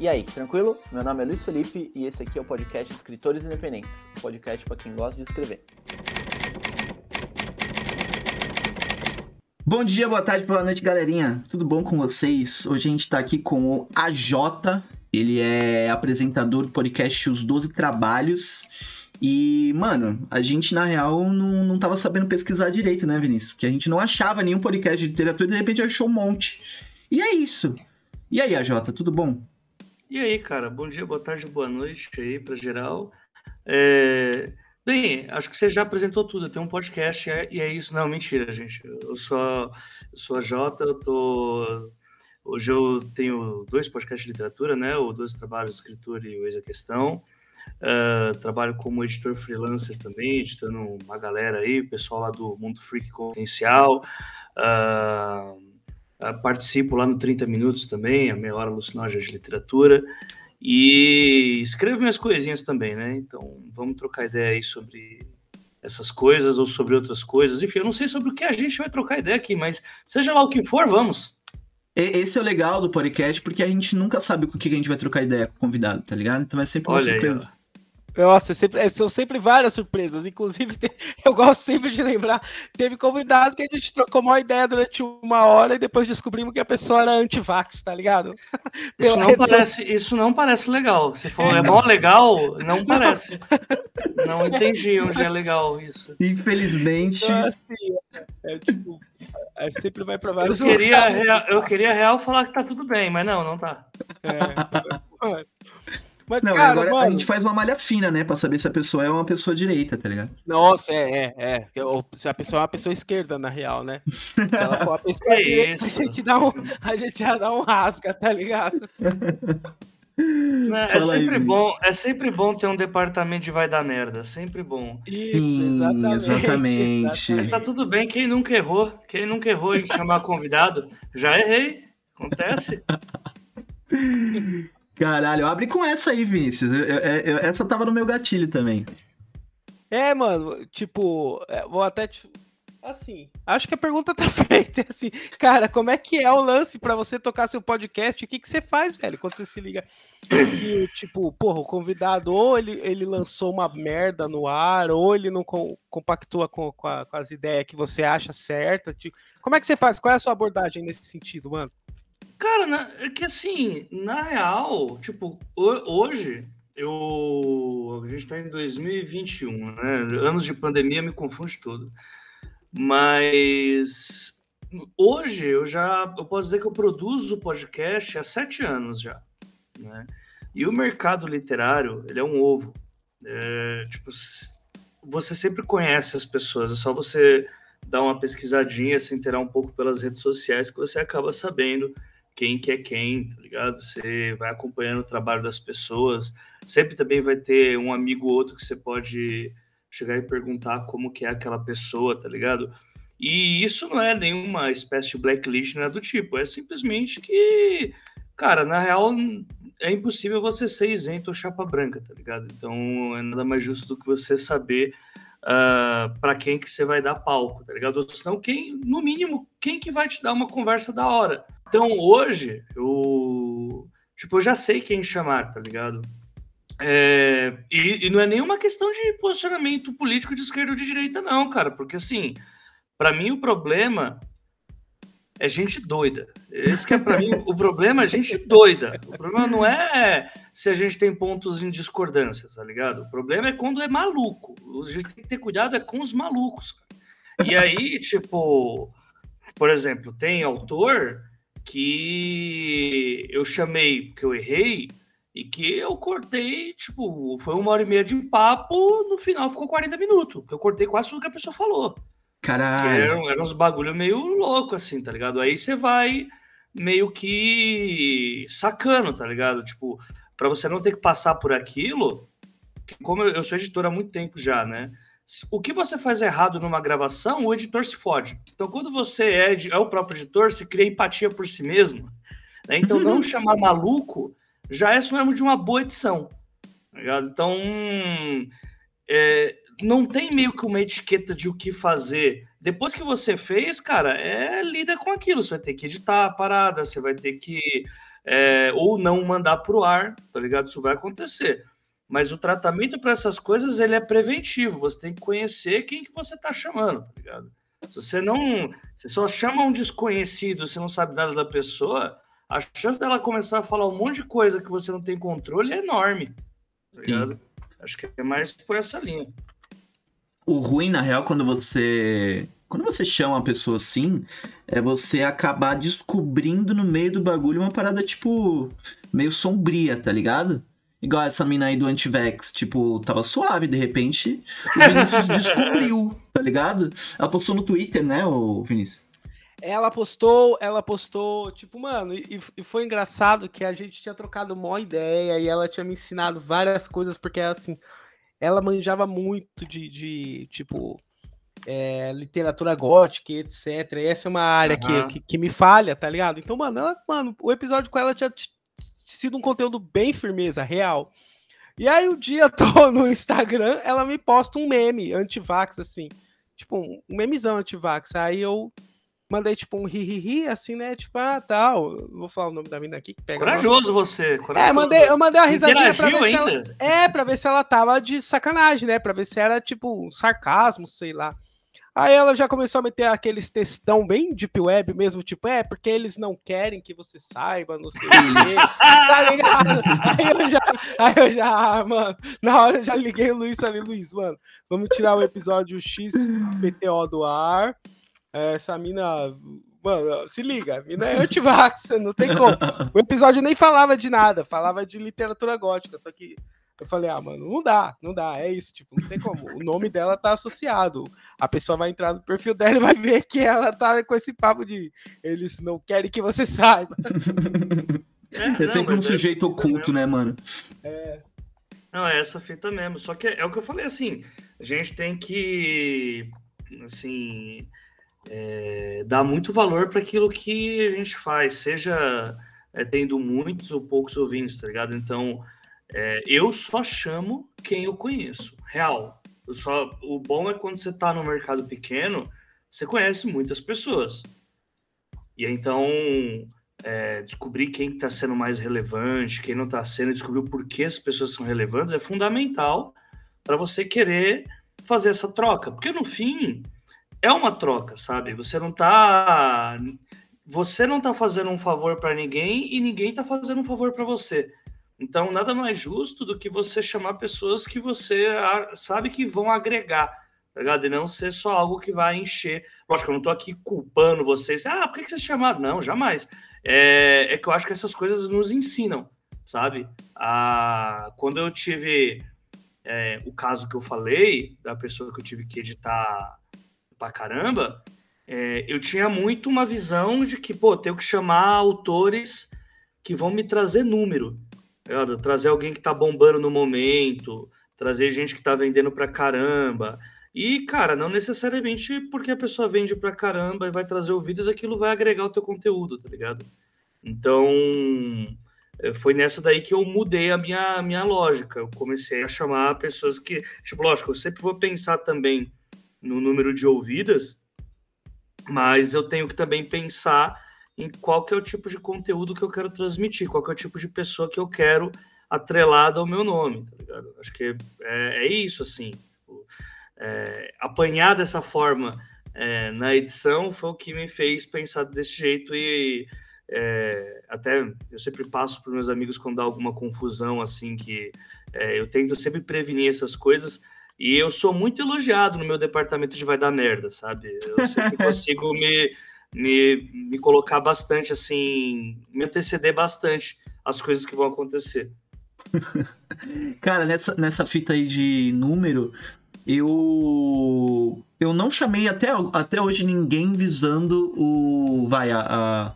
E aí, tranquilo? Meu nome é Luiz Felipe e esse aqui é o podcast Escritores Independentes, um podcast para quem gosta de escrever. Bom dia, boa tarde, boa noite, galerinha. Tudo bom com vocês? Hoje a gente tá aqui com o AJ, ele é apresentador do podcast Os Doze Trabalhos. E, mano, a gente na real não, não tava sabendo pesquisar direito, né, Vinícius? Porque a gente não achava nenhum podcast de literatura e de repente achou um monte. E é isso. E aí, AJ, tudo bom? E aí, cara, bom dia, boa tarde, boa noite aí para geral. É... Bem, acho que você já apresentou tudo. Tem um podcast é, e é isso. Não, mentira, gente. Eu sou, eu sou a Jota, eu tô. Hoje eu tenho dois podcasts de literatura, né? O Dois Trabalhos, Escritura e o Ex a Questão. Uh, trabalho como editor freelancer também, editando uma galera aí, pessoal lá do Mundo Freak. Uh, Uh, participo lá no 30 Minutos também, a meia hora alucinógena de literatura. E escrevo minhas coisinhas também, né? Então vamos trocar ideia aí sobre essas coisas ou sobre outras coisas. Enfim, eu não sei sobre o que a gente vai trocar ideia aqui, mas seja lá o que for, vamos. Esse é o legal do podcast, porque a gente nunca sabe com o que a gente vai trocar ideia com o convidado, tá ligado? Então é sempre uma Olha surpresa. Aí, nossa, sempre, é, são sempre várias surpresas. Inclusive, eu gosto sempre de lembrar. Teve convidado que a gente trocou uma ideia durante uma hora e depois descobrimos que a pessoa era anti-vax, tá ligado? Isso não, parece, isso não parece legal. Você falou, é mó legal? Não parece. Não entendi onde é legal isso. Infelizmente. Então, assim, é, é, tipo, é, sempre vai para vários eu queria, real, eu queria real falar que tá tudo bem, mas não, não tá. É, mas, não, cara, agora mano... a gente faz uma malha fina, né? Pra saber se a pessoa é uma pessoa direita, tá ligado? Nossa, é, é, é. Se a pessoa é uma pessoa esquerda, na real, né? Se ela for uma pessoa é direita, a gente, dá um, a gente já dá um rasga, tá ligado? É, é sempre aí, bom, é sempre bom ter um departamento de vai dar merda, sempre bom. Isso, exatamente. exatamente. Mas tá tudo bem, quem nunca errou, quem nunca errou em chamar convidado, já errei, acontece. Caralho, abre com essa aí, Vinícius. Eu, eu, eu, essa tava no meu gatilho também. É, mano, tipo, é, vou até. Te... Assim, acho que a pergunta tá feita. Assim, cara, como é que é o lance para você tocar seu podcast? O que, que você faz, velho, quando você se liga? Que, tipo, porra, o convidado ou ele, ele lançou uma merda no ar, ou ele não com, compactua com, com, a, com as ideias que você acha certa. Tipo, como é que você faz? Qual é a sua abordagem nesse sentido, mano? Cara, na, é que assim, na real, tipo, hoje eu. A gente tá em 2021, né? Anos de pandemia me confunde tudo. Mas hoje eu já eu posso dizer que eu produzo podcast há sete anos já. Né? E o mercado literário, ele é um ovo. É, tipo, você sempre conhece as pessoas, é só você dar uma pesquisadinha, se inteirar um pouco pelas redes sociais, que você acaba sabendo quem que é quem, tá ligado? Você vai acompanhando o trabalho das pessoas. Sempre também vai ter um amigo ou outro que você pode chegar e perguntar como que é aquela pessoa, tá ligado? E isso não é nenhuma espécie de blacklist, nada do tipo. É simplesmente que, cara, na real, é impossível você ser isento ou chapa branca, tá ligado? Então é nada mais justo do que você saber uh, ah, para quem que você vai dar palco, tá ligado? Ou senão, quem, no mínimo, quem que vai te dar uma conversa da hora? Então hoje, eu, tipo, eu já sei quem chamar, tá ligado? É, e, e, não é nenhuma questão de posicionamento político de esquerda ou de direita, não, cara, porque assim, para mim o problema é gente doida. Esse que é para mim o problema é gente doida. O problema não é se a gente tem pontos em discordância, tá ligado? O problema é quando é maluco. A gente tem que ter cuidado é com os malucos. E aí, tipo, por exemplo, tem autor que eu chamei que eu errei e que eu cortei, tipo, foi uma hora e meia de papo, no final ficou 40 minutos, que eu cortei quase tudo que a pessoa falou. Caralho. Eram, eram uns bagulho meio louco, assim, tá ligado? Aí você vai meio que sacando, tá ligado? Tipo, para você não ter que passar por aquilo, como eu sou editor há muito tempo já, né? O que você faz errado numa gravação, o editor se fode. Então, quando você é, é o próprio editor, você cria empatia por si mesmo. Né? Então, não chamar maluco já é sinônimo de uma boa edição. Tá então, é, não tem meio que uma etiqueta de o que fazer. Depois que você fez, cara, é lida com aquilo. Você vai ter que editar a parada, você vai ter que é, ou não mandar para o ar, tá ligado? Isso vai acontecer. Mas o tratamento para essas coisas ele é preventivo. Você tem que conhecer quem que você está chamando, tá ligado? Se você não, você só chama um desconhecido, você não sabe nada da pessoa, a chance dela começar a falar um monte de coisa que você não tem controle é enorme. Tá ligado? Acho que é mais por essa linha. O ruim, na real, quando você. Quando você chama uma pessoa assim, é você acabar descobrindo no meio do bagulho uma parada, tipo, meio sombria, tá ligado? Igual essa mina aí do Antivex, tipo, tava suave, de repente o Vinícius descobriu, tá ligado? Ela postou no Twitter, né, o Vinícius? Ela postou, ela postou, tipo, mano, e, e, foi engraçado que a gente tinha trocado uma ideia e ela tinha me ensinado várias coisas, porque assim, ela manjava muito de, de tipo, é, literatura gótica, etc. E essa é uma área uhum. que, que, que, me falha, tá ligado? Então, mano, ela, mano, o episódio com ela tinha sido um conteúdo bem firmeza, real. E aí, o dia todo no Instagram, ela me posta um meme anti-vax, assim. Tipo, um memezão anti-vax. Aí eu mandei tipo um ri-ri-ri, assim, né? Tipo, ah, tal. Vou falar o nome da mina aqui que pega. Corajoso você. Corajoso. É, mandei, eu mandei uma risadinha pra ver ainda? se ela. É, pra ver se ela tava de sacanagem, né? Pra ver se era tipo um sarcasmo, sei lá. Aí ela já começou a meter aqueles textão bem deep web mesmo, tipo, é, porque eles não querem que você saiba, não sei o quê. tá ligado? Aí eu já, aí eu já, mano, na hora eu já liguei o Luiz falei, Luiz, mano, vamos tirar o episódio XPTO do ar. Essa mina. Mano, se liga, a mina é antivax, não tem como. O episódio nem falava de nada, falava de literatura gótica, só que eu falei, ah, mano, não dá, não dá, é isso, tipo, não tem como. O nome dela tá associado. A pessoa vai entrar no perfil dela e vai ver que ela tá com esse papo de eles não querem que você saiba. É, é sempre um é sujeito é oculto, né, mano? É. Não, é essa fita mesmo. Só que é, é o que eu falei, assim, a gente tem que, assim, é, dá muito valor para aquilo que a gente faz, seja é, tendo muitos ou poucos ouvintes, tá ligado? Então, é, eu só chamo quem eu conheço, real. Eu só, o bom é quando você está no mercado pequeno, você conhece muitas pessoas. E então, é, descobrir quem está sendo mais relevante, quem não está sendo, descobrir o porquê as pessoas são relevantes é fundamental para você querer fazer essa troca. Porque no fim, é uma troca, sabe? Você não tá você não tá fazendo um favor para ninguém e ninguém tá fazendo um favor para você. Então, nada mais justo do que você chamar pessoas que você sabe que vão agregar, tá ligado? E não ser só algo que vai encher. Lógico, eu não tô aqui culpando vocês. Ah, por que, vocês chamaram? Não, jamais. É, é que eu acho que essas coisas nos ensinam, sabe? Ah, quando eu tive é, o caso que eu falei, da pessoa que eu tive que editar pra caramba, é, eu tinha muito uma visão de que, pô, tenho que chamar autores que vão me trazer número. Tá trazer alguém que tá bombando no momento, trazer gente que tá vendendo pra caramba. E, cara, não necessariamente porque a pessoa vende pra caramba e vai trazer ouvidos, aquilo vai agregar o teu conteúdo, tá ligado? Então, é, foi nessa daí que eu mudei a minha, minha lógica. Eu comecei a chamar pessoas que, tipo, lógico, eu sempre vou pensar também no número de ouvidas, mas eu tenho que também pensar em qual que é o tipo de conteúdo que eu quero transmitir, qual que é o tipo de pessoa que eu quero atrelada ao meu nome, tá ligado? Acho que é, é isso, assim. Tipo, é, apanhar dessa forma é, na edição foi o que me fez pensar desse jeito e é, até eu sempre passo para meus amigos quando dá alguma confusão, assim, que é, eu tento sempre prevenir essas coisas, e eu sou muito elogiado no meu departamento de vai dar merda, sabe? Eu sempre consigo me, me, me colocar bastante, assim, me anteceder bastante as coisas que vão acontecer. Cara, nessa, nessa fita aí de número, eu eu não chamei até, até hoje ninguém visando o vai a, a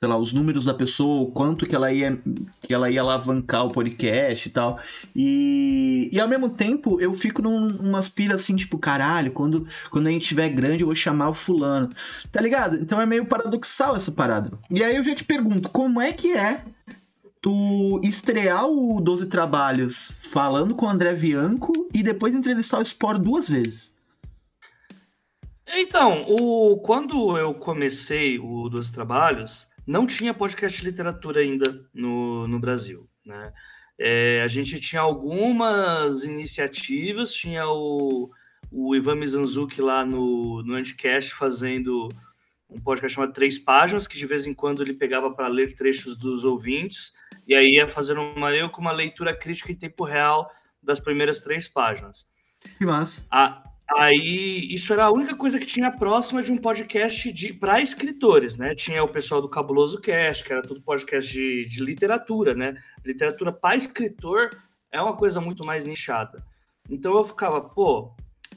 sei lá, os números da pessoa, o quanto que ela ia, que ela ia alavancar o podcast e tal. E, e ao mesmo tempo eu fico num, numa aspira assim, tipo, caralho, quando, quando a gente tiver grande eu vou chamar o fulano. Tá ligado? Então é meio paradoxal essa parada. E aí eu já te pergunto, como é que é tu estrear o 12 Trabalhos falando com o André Bianco e depois entrevistar o Sport duas vezes? Então, o, quando eu comecei o 12 Trabalhos, não tinha podcast de literatura ainda no, no Brasil, né? É, a gente tinha algumas iniciativas, tinha o, o Ivan Mizanzuki lá no, no Anticast fazendo um podcast chamado Três Páginas, que de vez em quando ele pegava para ler trechos dos ouvintes, e aí ia fazendo uma, eu com uma leitura crítica em tempo real das primeiras três páginas. Que massa. A, aí, isso era a única coisa que tinha próxima de um podcast para escritores, né? Tinha o pessoal do Cabuloso Cast, que era tudo podcast de, de literatura, né? Literatura para escritor é uma coisa muito mais nichada. Então eu ficava, pô,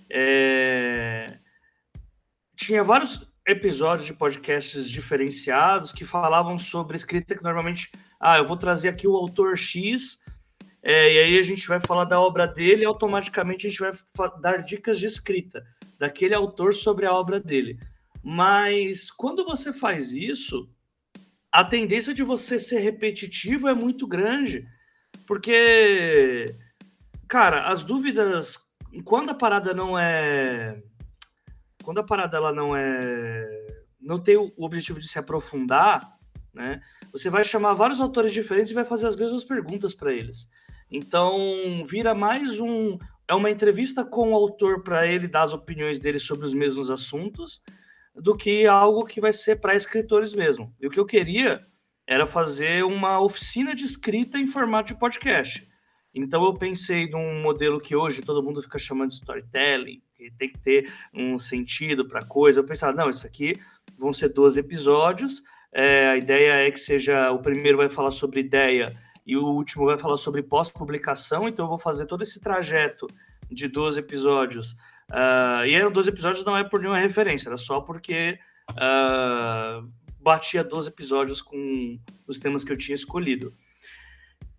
é... tinha vários episódios de podcasts diferenciados que falavam sobre escrita que normalmente, ah, eu vou trazer aqui o autor X, é, e aí a gente vai falar da obra dele e automaticamente a gente vai dar dicas de escrita daquele autor sobre a obra dele. Mas quando você faz isso, a tendência de você ser repetitivo é muito grande, porque, cara, as dúvidas, quando a parada não é quando a parada ela não é não tem o objetivo de se aprofundar, né? Você vai chamar vários autores diferentes e vai fazer as mesmas perguntas para eles. Então, vira mais um é uma entrevista com o autor para ele dar as opiniões dele sobre os mesmos assuntos, do que algo que vai ser para escritores mesmo. E o que eu queria era fazer uma oficina de escrita em formato de podcast. Então eu pensei num modelo que hoje todo mundo fica chamando de storytelling, que tem que ter um sentido para a coisa. Eu pensava, não, isso aqui vão ser 12 episódios. É, a ideia é que seja. O primeiro vai falar sobre ideia e o último vai falar sobre pós-publicação. Então eu vou fazer todo esse trajeto de 12 episódios. Uh, e eram 12 episódios, não é por nenhuma referência, era só porque uh, batia 12 episódios com os temas que eu tinha escolhido.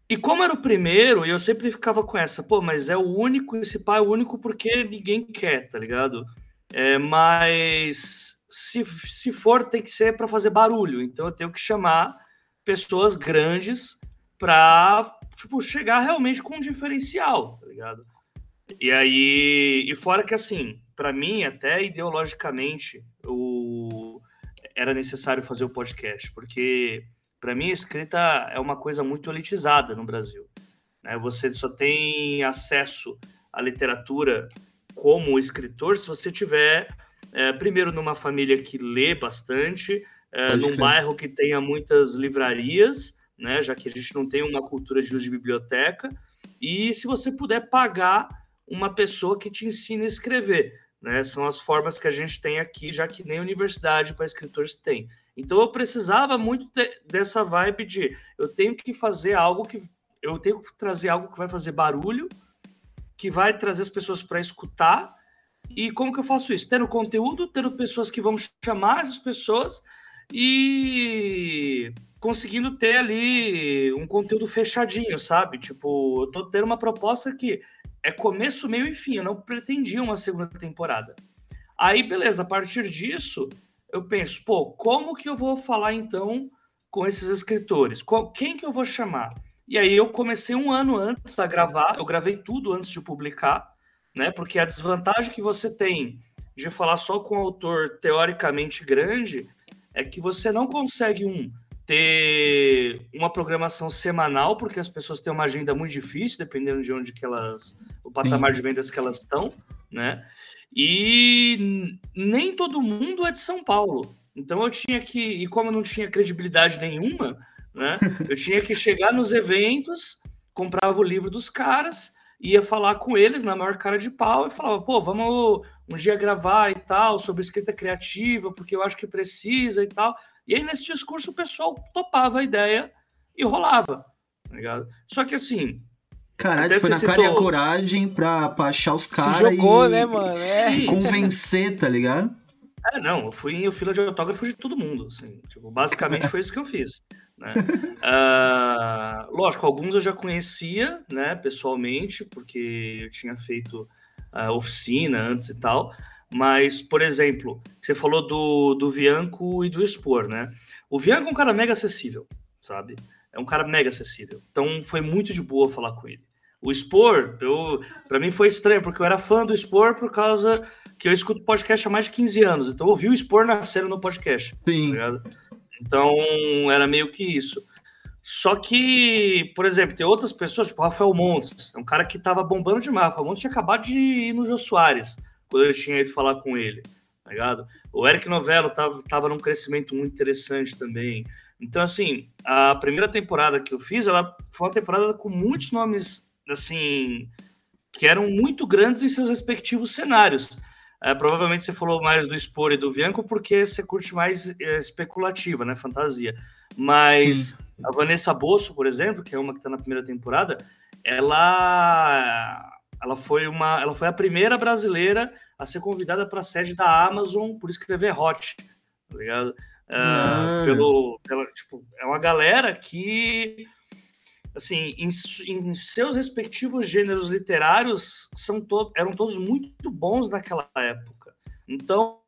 E como era o primeiro, eu sempre ficava com essa, pô, mas é o único, esse pai é o único porque ninguém quer, tá ligado? É, mas se, se for, tem que ser para fazer barulho. Então eu tenho que chamar pessoas grandes para tipo, chegar realmente com um diferencial, tá ligado? E aí, e fora que assim, para mim, até ideologicamente, o, era necessário fazer o podcast, porque para mim, a escrita é uma coisa muito elitizada no Brasil. Né? Você só tem acesso à literatura como escritor se você tiver, é, primeiro, numa família que lê bastante, é, num bairro que tenha muitas livrarias, né? já que a gente não tem uma cultura de uso de biblioteca, e se você puder pagar uma pessoa que te ensine a escrever. Né? São as formas que a gente tem aqui, já que nem universidade para escritores tem. Então eu precisava muito de, dessa vibe de eu tenho que fazer algo que eu tenho que trazer algo que vai fazer barulho, que vai trazer as pessoas para escutar. E como que eu faço isso? Tendo conteúdo, tendo pessoas que vão chamar essas pessoas e conseguindo ter ali um conteúdo fechadinho, sabe? Tipo, eu tô tendo uma proposta que é começo, meio e fim. Eu não pretendia uma segunda temporada. Aí, beleza, a partir disso, eu penso, pô, como que eu vou falar então com esses escritores? Quem que eu vou chamar? E aí eu comecei um ano antes a gravar, eu gravei tudo antes de publicar, né? Porque a desvantagem que você tem de falar só com um autor teoricamente grande é que você não consegue um ter uma programação semanal, porque as pessoas têm uma agenda muito difícil, dependendo de onde que elas, o patamar Sim. de vendas que elas estão, né? E nem todo mundo é de São Paulo. Então eu tinha que, e como eu não tinha credibilidade nenhuma, né? Eu tinha que chegar nos eventos, comprava o livro dos caras, ia falar com eles na maior cara de pau e falava, pô, vamos um dia gravar e tal, sobre escrita criativa, porque eu acho que precisa e tal. E aí nesse discurso o pessoal topava a ideia e rolava, tá ligado? Só que assim, Caralho, foi na citou... cara e a coragem pra, pra achar os caras. Jogou, e... né, mano? É. Convencer, tá ligado? É, não, eu fui em fila de autógrafo de todo mundo. Assim, tipo, basicamente foi isso que eu fiz. Né? uh, lógico, alguns eu já conhecia né, pessoalmente, porque eu tinha feito uh, oficina antes e tal. Mas, por exemplo, você falou do, do Vianco e do Expor, né? O Vianco é um cara mega acessível, sabe? É um cara mega acessível. Então foi muito de boa falar com ele. O eu, para mim foi estranho, porque eu era fã do Spor por causa que eu escuto podcast há mais de 15 anos. Então eu ouvi o Spor nascendo no podcast. Sim. Tá Então, era meio que isso. Só que, por exemplo, tem outras pessoas, tipo o Rafael Montes, é um cara que tava bombando demais. O Rafael Montes tinha acabado de ir no Jô Soares, quando eu tinha ido falar com ele, tá ligado? O Eric Novello tava, tava num crescimento muito interessante também. Então, assim, a primeira temporada que eu fiz, ela foi uma temporada com muitos nomes, assim, que eram muito grandes em seus respectivos cenários. É, provavelmente você falou mais do Spor e do Bianco porque você curte mais é, especulativa, né? Fantasia. Mas Sim. a Vanessa Bosso, por exemplo, que é uma que está na primeira temporada, ela, ela, foi uma, ela foi a primeira brasileira a ser convidada para a sede da Amazon por escrever Hot, tá ligado? Uh, pelo, pela, tipo, é uma galera que assim, em, em, seus respectivos gêneros literários, são to eram todos muito bons naquela época. Então,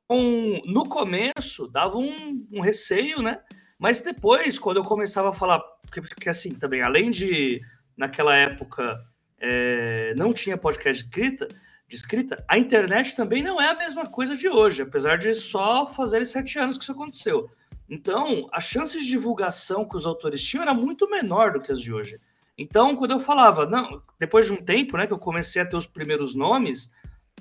no começo, dava um, um receio, né? Mas depois, quando eu começava a falar, porque, porque assim, também, além de, naquela época, é, não tinha podcast de escrita, de escrita, a internet também não é a mesma coisa de hoje, apesar de só fazer sete anos que isso aconteceu. Então, a chance de divulgação que os autores tinham era muito menor do que as de hoje. Então, quando eu falava, não, depois de um tempo, né, que eu comecei a ter os primeiros nomes,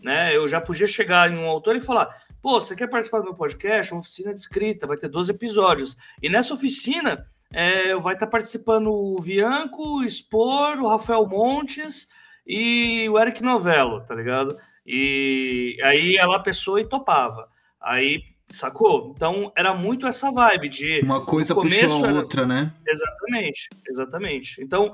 né, eu já podia chegar em um autor e falar: pô, você quer participar do meu podcast? Uma oficina de escrita, vai ter 12 episódios. E nessa oficina, é, vai estar participando o Vianco, o Spor, o Rafael Montes e o Eric Novello, tá ligado? E aí ela pessoa e topava. Aí Sacou? Então era muito essa vibe de. Uma coisa puxou a era... outra, né? Exatamente, exatamente. Então,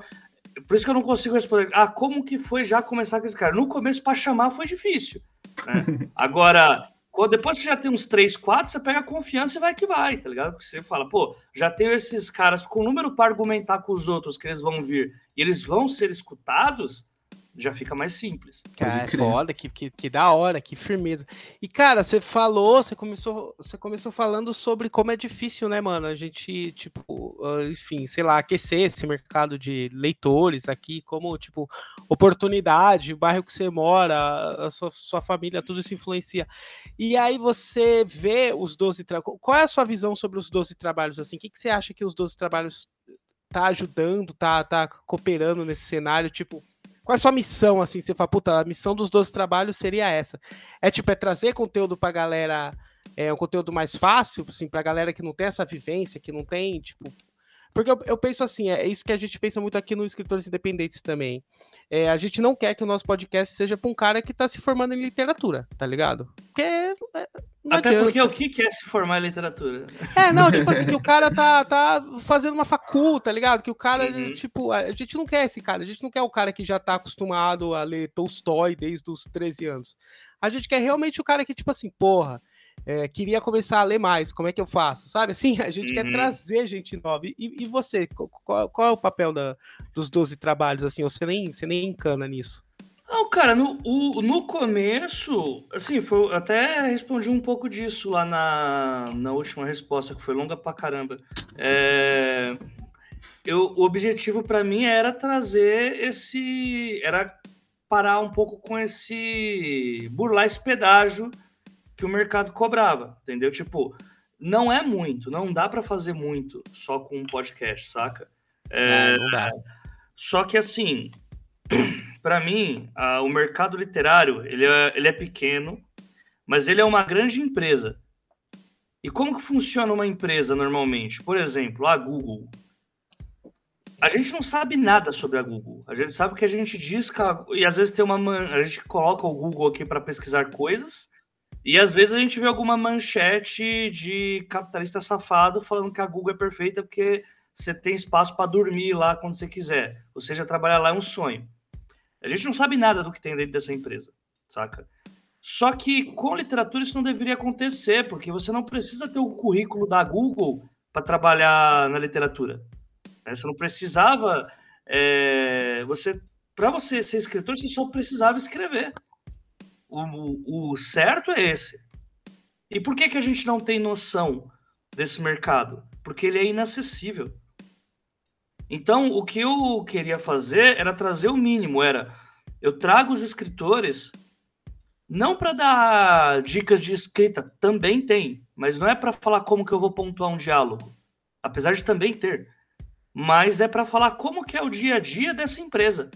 por isso que eu não consigo responder. Ah, como que foi já começar com esse cara? No começo, para chamar, foi difícil. Né? Agora, depois que já tem uns três, quatro, você pega a confiança e vai que vai, tá ligado? Porque você fala, pô, já tenho esses caras com número para argumentar com os outros que eles vão vir e eles vão ser escutados já fica mais simples. Cara, é foda, que, que, que da hora, que firmeza. E, cara, você falou, você começou, você começou falando sobre como é difícil, né, mano? A gente, tipo, ah, enfim, sei lá, aquecer esse mercado de leitores aqui, como, tipo, oportunidade, o bairro que você mora, a sua, sua família, tudo isso influencia. E aí você vê os 12 trabalhos. Qual é a sua visão sobre os 12 trabalhos, assim? O que, que você acha que os 12 trabalhos tá ajudando, tá, tá cooperando nesse cenário, tipo qual é a sua missão, assim? Você fala, puta, a missão dos 12 trabalhos seria essa. É tipo, é trazer conteúdo pra galera, é um conteúdo mais fácil, assim, pra galera que não tem essa vivência, que não tem, tipo. Porque eu, eu penso assim, é isso que a gente pensa muito aqui no Escritores Independentes também. É, a gente não quer que o nosso podcast seja pra um cara que tá se formando em literatura, tá ligado? Porque é, não Até adianta. porque o que é se formar em literatura? É, não, tipo assim, que o cara tá, tá fazendo uma facul, tá ligado? Que o cara, uhum. tipo, a gente não quer esse cara, a gente não quer o cara que já tá acostumado a ler Tolstói desde os 13 anos. A gente quer realmente o cara que, tipo assim, porra, é, queria começar a ler mais, como é que eu faço? Sabe assim, a gente uhum. quer trazer gente nova. E, e você, qual, qual, é o papel da, dos 12 trabalhos, assim, você nem, você nem encana nisso? Não, cara, no, o, no começo, assim, foi, até respondi um pouco disso lá na, na última resposta, que foi longa pra caramba. É, eu, o objetivo para mim era trazer esse. Era parar um pouco com esse. burlar esse pedágio que o mercado cobrava, entendeu? Tipo, não é muito, não dá para fazer muito só com um podcast, saca? É, não dá. Só que assim para mim, a, o mercado literário ele é, ele é pequeno, mas ele é uma grande empresa. E como que funciona uma empresa normalmente? Por exemplo, a Google. A gente não sabe nada sobre a Google. A gente sabe que a gente diz que a, e às vezes tem uma man, a gente coloca o Google aqui para pesquisar coisas e às vezes a gente vê alguma manchete de capitalista safado falando que a Google é perfeita porque você tem espaço para dormir lá quando você quiser. Ou seja, trabalhar lá é um sonho. A gente não sabe nada do que tem dentro dessa empresa, saca? Só que com literatura isso não deveria acontecer, porque você não precisa ter o currículo da Google para trabalhar na literatura. Né? Você não precisava. É, você, para você ser escritor, você só precisava escrever. O, o, o, certo é esse. E por que, que a gente não tem noção desse mercado? Porque ele é inacessível. Então, o que eu queria fazer era trazer o mínimo, era eu trago os escritores não para dar dicas de escrita, também tem, mas não é para falar como que eu vou pontuar um diálogo. apesar de também ter, mas é para falar como que é o dia a dia dessa empresa.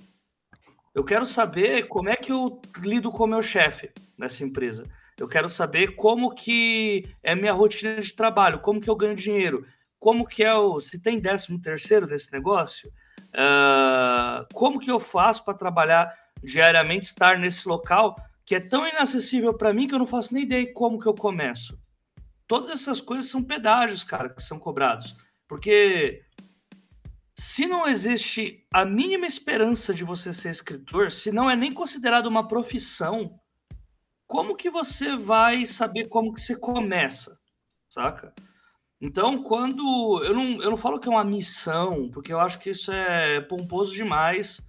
Eu quero saber como é que eu lido com o meu chefe nessa empresa. Eu quero saber como que é minha rotina de trabalho, como que eu ganho dinheiro, como que é o. se tem décimo terceiro desse negócio, uh, como que eu faço para trabalhar diariamente, estar nesse local que é tão inacessível para mim que eu não faço nem ideia como que eu começo. Todas essas coisas são pedágios, cara, que são cobrados. Porque se não existe a mínima esperança de você ser escritor, se não é nem considerado uma profissão, como que você vai saber como que você começa, saca? Então, quando eu não, eu não falo que é uma missão, porque eu acho que isso é pomposo demais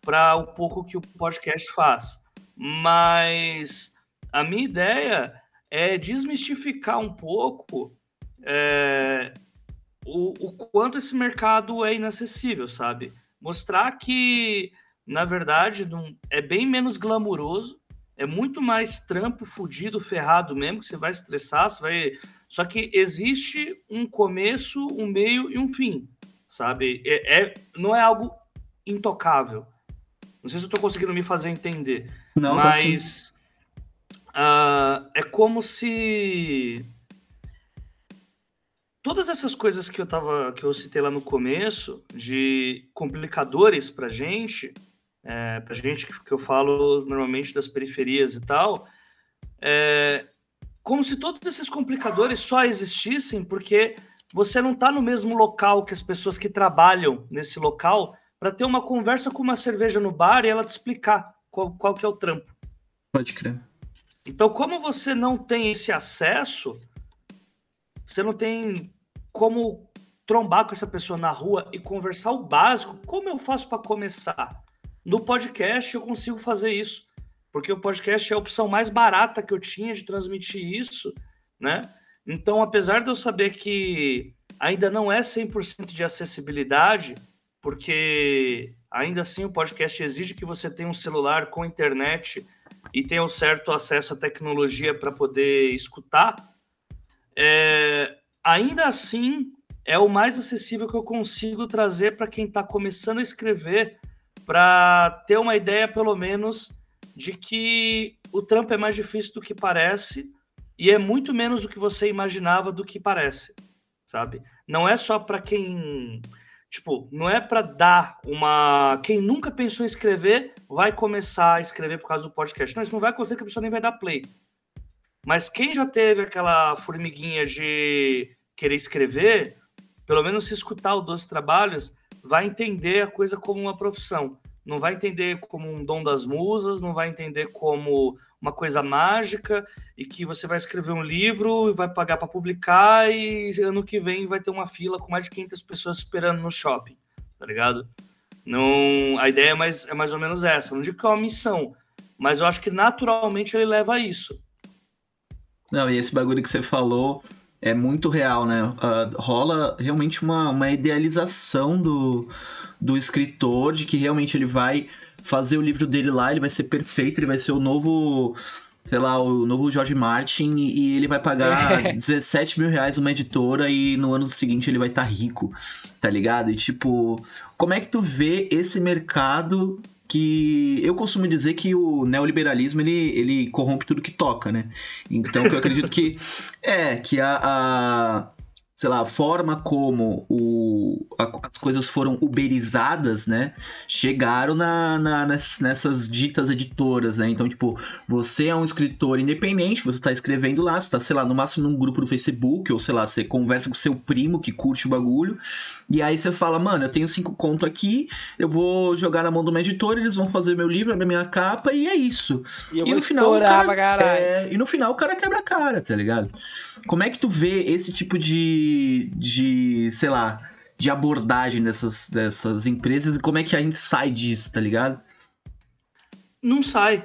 para o pouco que o podcast faz. Mas a minha ideia é desmistificar um pouco é, o, o quanto esse mercado é inacessível, sabe? Mostrar que, na verdade, não, é bem menos glamuroso, é muito mais trampo, fudido, ferrado mesmo, que você vai estressar, você vai. Só que existe um começo, um meio e um fim, sabe? É, é não é algo intocável. Não sei se eu tô conseguindo me fazer entender. Não, tá mas tá uh, é como se todas essas coisas que eu tava que eu citei lá no começo de complicadores para gente, é, para gente que, que, eu falo normalmente das periferias e tal, é como se todos esses complicadores só existissem porque você não está no mesmo local que as pessoas que trabalham nesse local para ter uma conversa com uma cerveja no bar e ela te explicar qual, qual que é o trampo. Pode crer. Então, como você não tem esse acesso, você não tem como trombar com essa pessoa na rua e conversar o básico, como eu faço para começar? No podcast eu consigo fazer isso, porque o podcast é a opção mais barata que eu tinha de transmitir isso, né? Então, apesar de eu saber que ainda não é 100% de acessibilidade, porque ainda assim o podcast exige que você tenha um celular com internet e tenha um certo acesso à tecnologia para poder escutar. É, ainda assim, é o mais acessível que eu consigo trazer para quem está começando a escrever, para ter uma ideia, pelo menos, de que o trampo é mais difícil do que parece e é muito menos do que você imaginava do que parece, sabe? Não é só para quem Tipo, não é para dar uma. Quem nunca pensou em escrever vai começar a escrever por causa do podcast. Não, isso não vai acontecer que a pessoa nem vai dar play. Mas quem já teve aquela formiguinha de querer escrever, pelo menos se escutar o Doze Trabalhos, vai entender a coisa como uma profissão. Não vai entender como um dom das musas, não vai entender como uma coisa mágica e que você vai escrever um livro e vai pagar para publicar e ano que vem vai ter uma fila com mais de 500 pessoas esperando no shopping, tá ligado? Não, a ideia é mais, é mais ou menos essa. Não digo que é uma missão, mas eu acho que naturalmente ele leva a isso. Não, e esse bagulho que você falou é muito real, né? Uh, rola realmente uma, uma idealização do, do escritor de que realmente ele vai fazer o livro dele lá, ele vai ser perfeito, ele vai ser o novo sei lá, o novo George Martin e, ele vai pagar é. 17 mil reais uma editora e no ano seguinte ele vai estar tá rico, tá ligado? E tipo, como é que tu vê esse mercado que eu costumo dizer que o neoliberalismo ele, ele corrompe tudo que toca, né? Então eu acredito que é que a, a sei lá, a forma como o, a, as coisas foram uberizadas, né? Chegaram na, na, nessas ditas editoras, né? Então, tipo, você é um escritor independente, você tá escrevendo lá, você tá, sei lá, no máximo num grupo do Facebook, ou sei lá, você conversa com seu primo que curte o bagulho, e aí você fala, mano, eu tenho cinco contos aqui, eu vou jogar na mão de uma editora, eles vão fazer meu livro, a minha capa, e é isso. E, eu e no final, cara, é, e no final o cara quebra a cara, tá ligado? Como é que tu vê esse tipo de de, sei lá, de abordagem dessas, dessas empresas e como é que a gente sai disso, tá ligado? Não sai.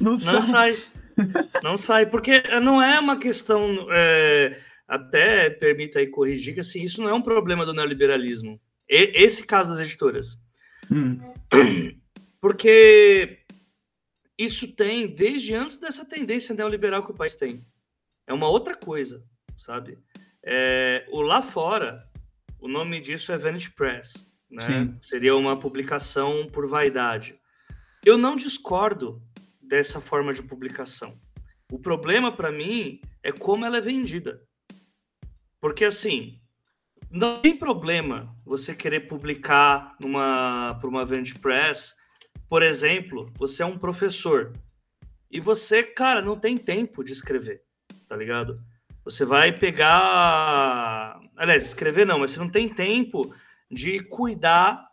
não, não sai. sai. Não sai, porque não é uma questão. É, até permita aí corrigir que assim, isso não é um problema do neoliberalismo. E, esse caso das editoras. Hum. Porque isso tem desde antes dessa tendência neoliberal que o país tem. É uma outra coisa, sabe? É, o lá fora, o nome disso é Vanity Press, né? Sim. Seria uma publicação por vaidade. Eu não discordo dessa forma de publicação. O problema para mim é como ela é vendida. Porque assim, não tem problema você querer publicar numa para uma Vanity Press, por exemplo, você é um professor e você, cara, não tem tempo de escrever, tá ligado? Você vai pegar, aliás, escrever não, mas você não tem tempo de cuidar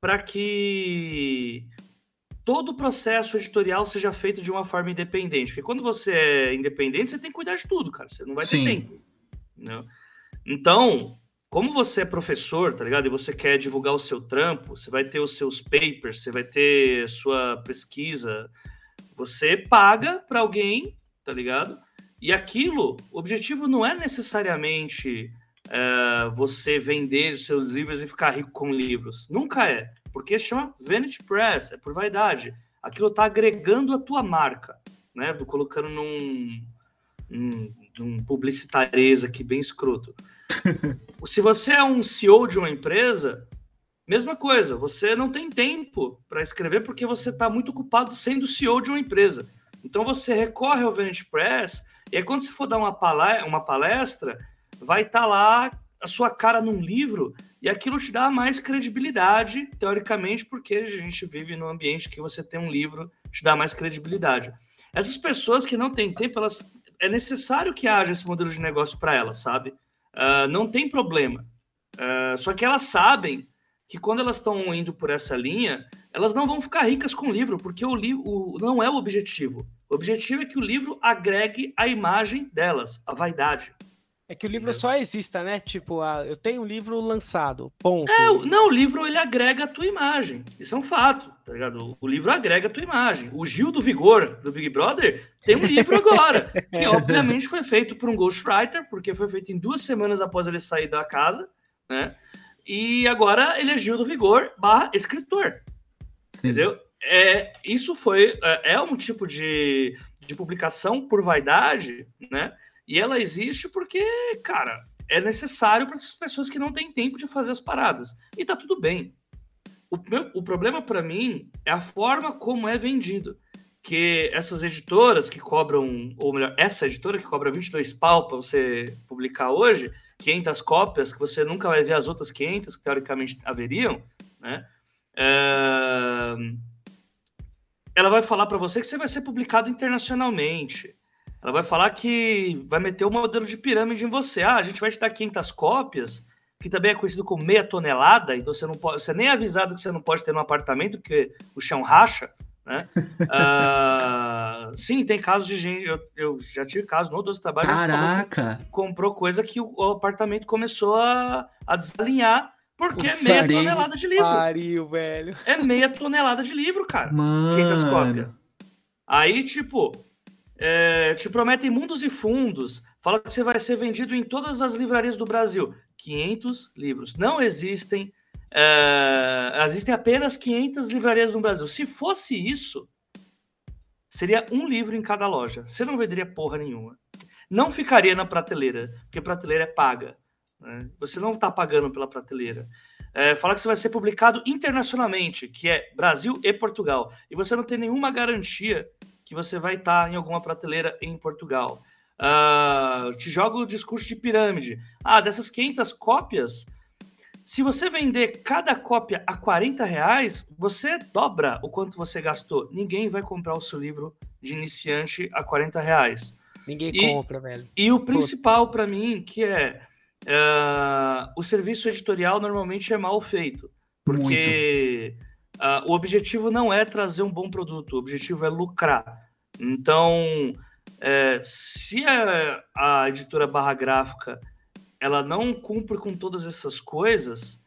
para que todo o processo editorial seja feito de uma forma independente. Porque quando você é independente, você tem que cuidar de tudo, cara. Você não vai Sim. ter tempo. Né? Então, como você é professor, tá ligado? E você quer divulgar o seu trampo, você vai ter os seus papers, você vai ter sua pesquisa, você paga para alguém, tá ligado? E aquilo, o objetivo não é necessariamente é, você vender os seus livros e ficar rico com livros. Nunca é. Porque chama Vanity Press, é por vaidade. Aquilo tá agregando a tua marca, né? Colocando num, num, num publicitareza aqui bem escroto. Se você é um CEO de uma empresa, mesma coisa, você não tem tempo para escrever porque você está muito ocupado sendo CEO de uma empresa. Então você recorre ao Vanity Press e aí quando você for dar uma palestra, uma palestra vai estar tá lá a sua cara num livro e aquilo te dá mais credibilidade, teoricamente, porque a gente vive num ambiente que você tem um livro, te dá mais credibilidade. Essas pessoas que não têm tempo, elas é necessário que haja esse modelo de negócio para elas, sabe? Uh, não tem problema. Uh, só que elas sabem que quando elas estão indo por essa linha, elas não vão ficar ricas com o livro, porque o livro não é o objetivo. O objetivo é que o livro agregue a imagem delas, a vaidade. É que o livro só exista, né? Tipo, ah, eu tenho um livro lançado, ponto. É, não, o livro ele agrega a tua imagem. Isso é um fato, tá ligado? O livro agrega a tua imagem. O Gil do Vigor, do Big Brother, tem um livro agora, que obviamente foi feito por um ghostwriter, porque foi feito em duas semanas após ele sair da casa, né? E agora ele é Gil do Vigor barra escritor, Sim. entendeu? É, isso foi, é, é um tipo de, de publicação por vaidade, né? E ela existe porque, cara, é necessário para essas pessoas que não têm tempo de fazer as paradas. E tá tudo bem. O, meu, o problema para mim é a forma como é vendido. Que essas editoras que cobram, ou melhor, essa editora que cobra 22 pau para você publicar hoje, 500 cópias, que você nunca vai ver as outras 500 que teoricamente haveriam, né? É... Ela vai falar para você que você vai ser publicado internacionalmente. Ela vai falar que vai meter o um modelo de pirâmide em você. Ah, a gente vai te dar 500 cópias, que também é conhecido como meia tonelada, então você não pode, você nem é avisado que você não pode ter no apartamento, porque o chão racha, né? uh, sim, tem casos de gente, eu, eu já tive casos no outro trabalho. Caraca! comprou coisa que o, o, apartamento começou a, a desalinhar, porque Putz, é meia dele. tonelada de livro. Pariu, velho. É meia tonelada de livro, cara. Mano. 500 cópias. Aí, tipo, é, te prometem mundos e fundos, fala que você vai ser vendido em todas as livrarias do Brasil. 500 livros. Não existem, é, existem apenas 500 livrarias no Brasil. Se fosse isso, seria um livro em cada loja. Você não venderia porra nenhuma. Não ficaria na prateleira, porque prateleira é paga. Né? Você não está pagando pela prateleira. É, fala que você vai ser publicado internacionalmente, que é Brasil e Portugal. E você não tem nenhuma garantia que você vai estar em alguma prateleira em Portugal. Uh, te joga o discurso de pirâmide. Ah, dessas 500 cópias, se você vender cada cópia a 40 reais, você dobra o quanto você gastou. Ninguém vai comprar o seu livro de iniciante a 40 reais. Ninguém e, compra, velho. E o principal para mim, que é uh, o serviço editorial normalmente é mal feito. Porque Muito Uh, o objetivo não é trazer um bom produto, o objetivo é lucrar. Então, é, se a, a, editora Barra Gráfica ela não cumpre com todas essas coisas,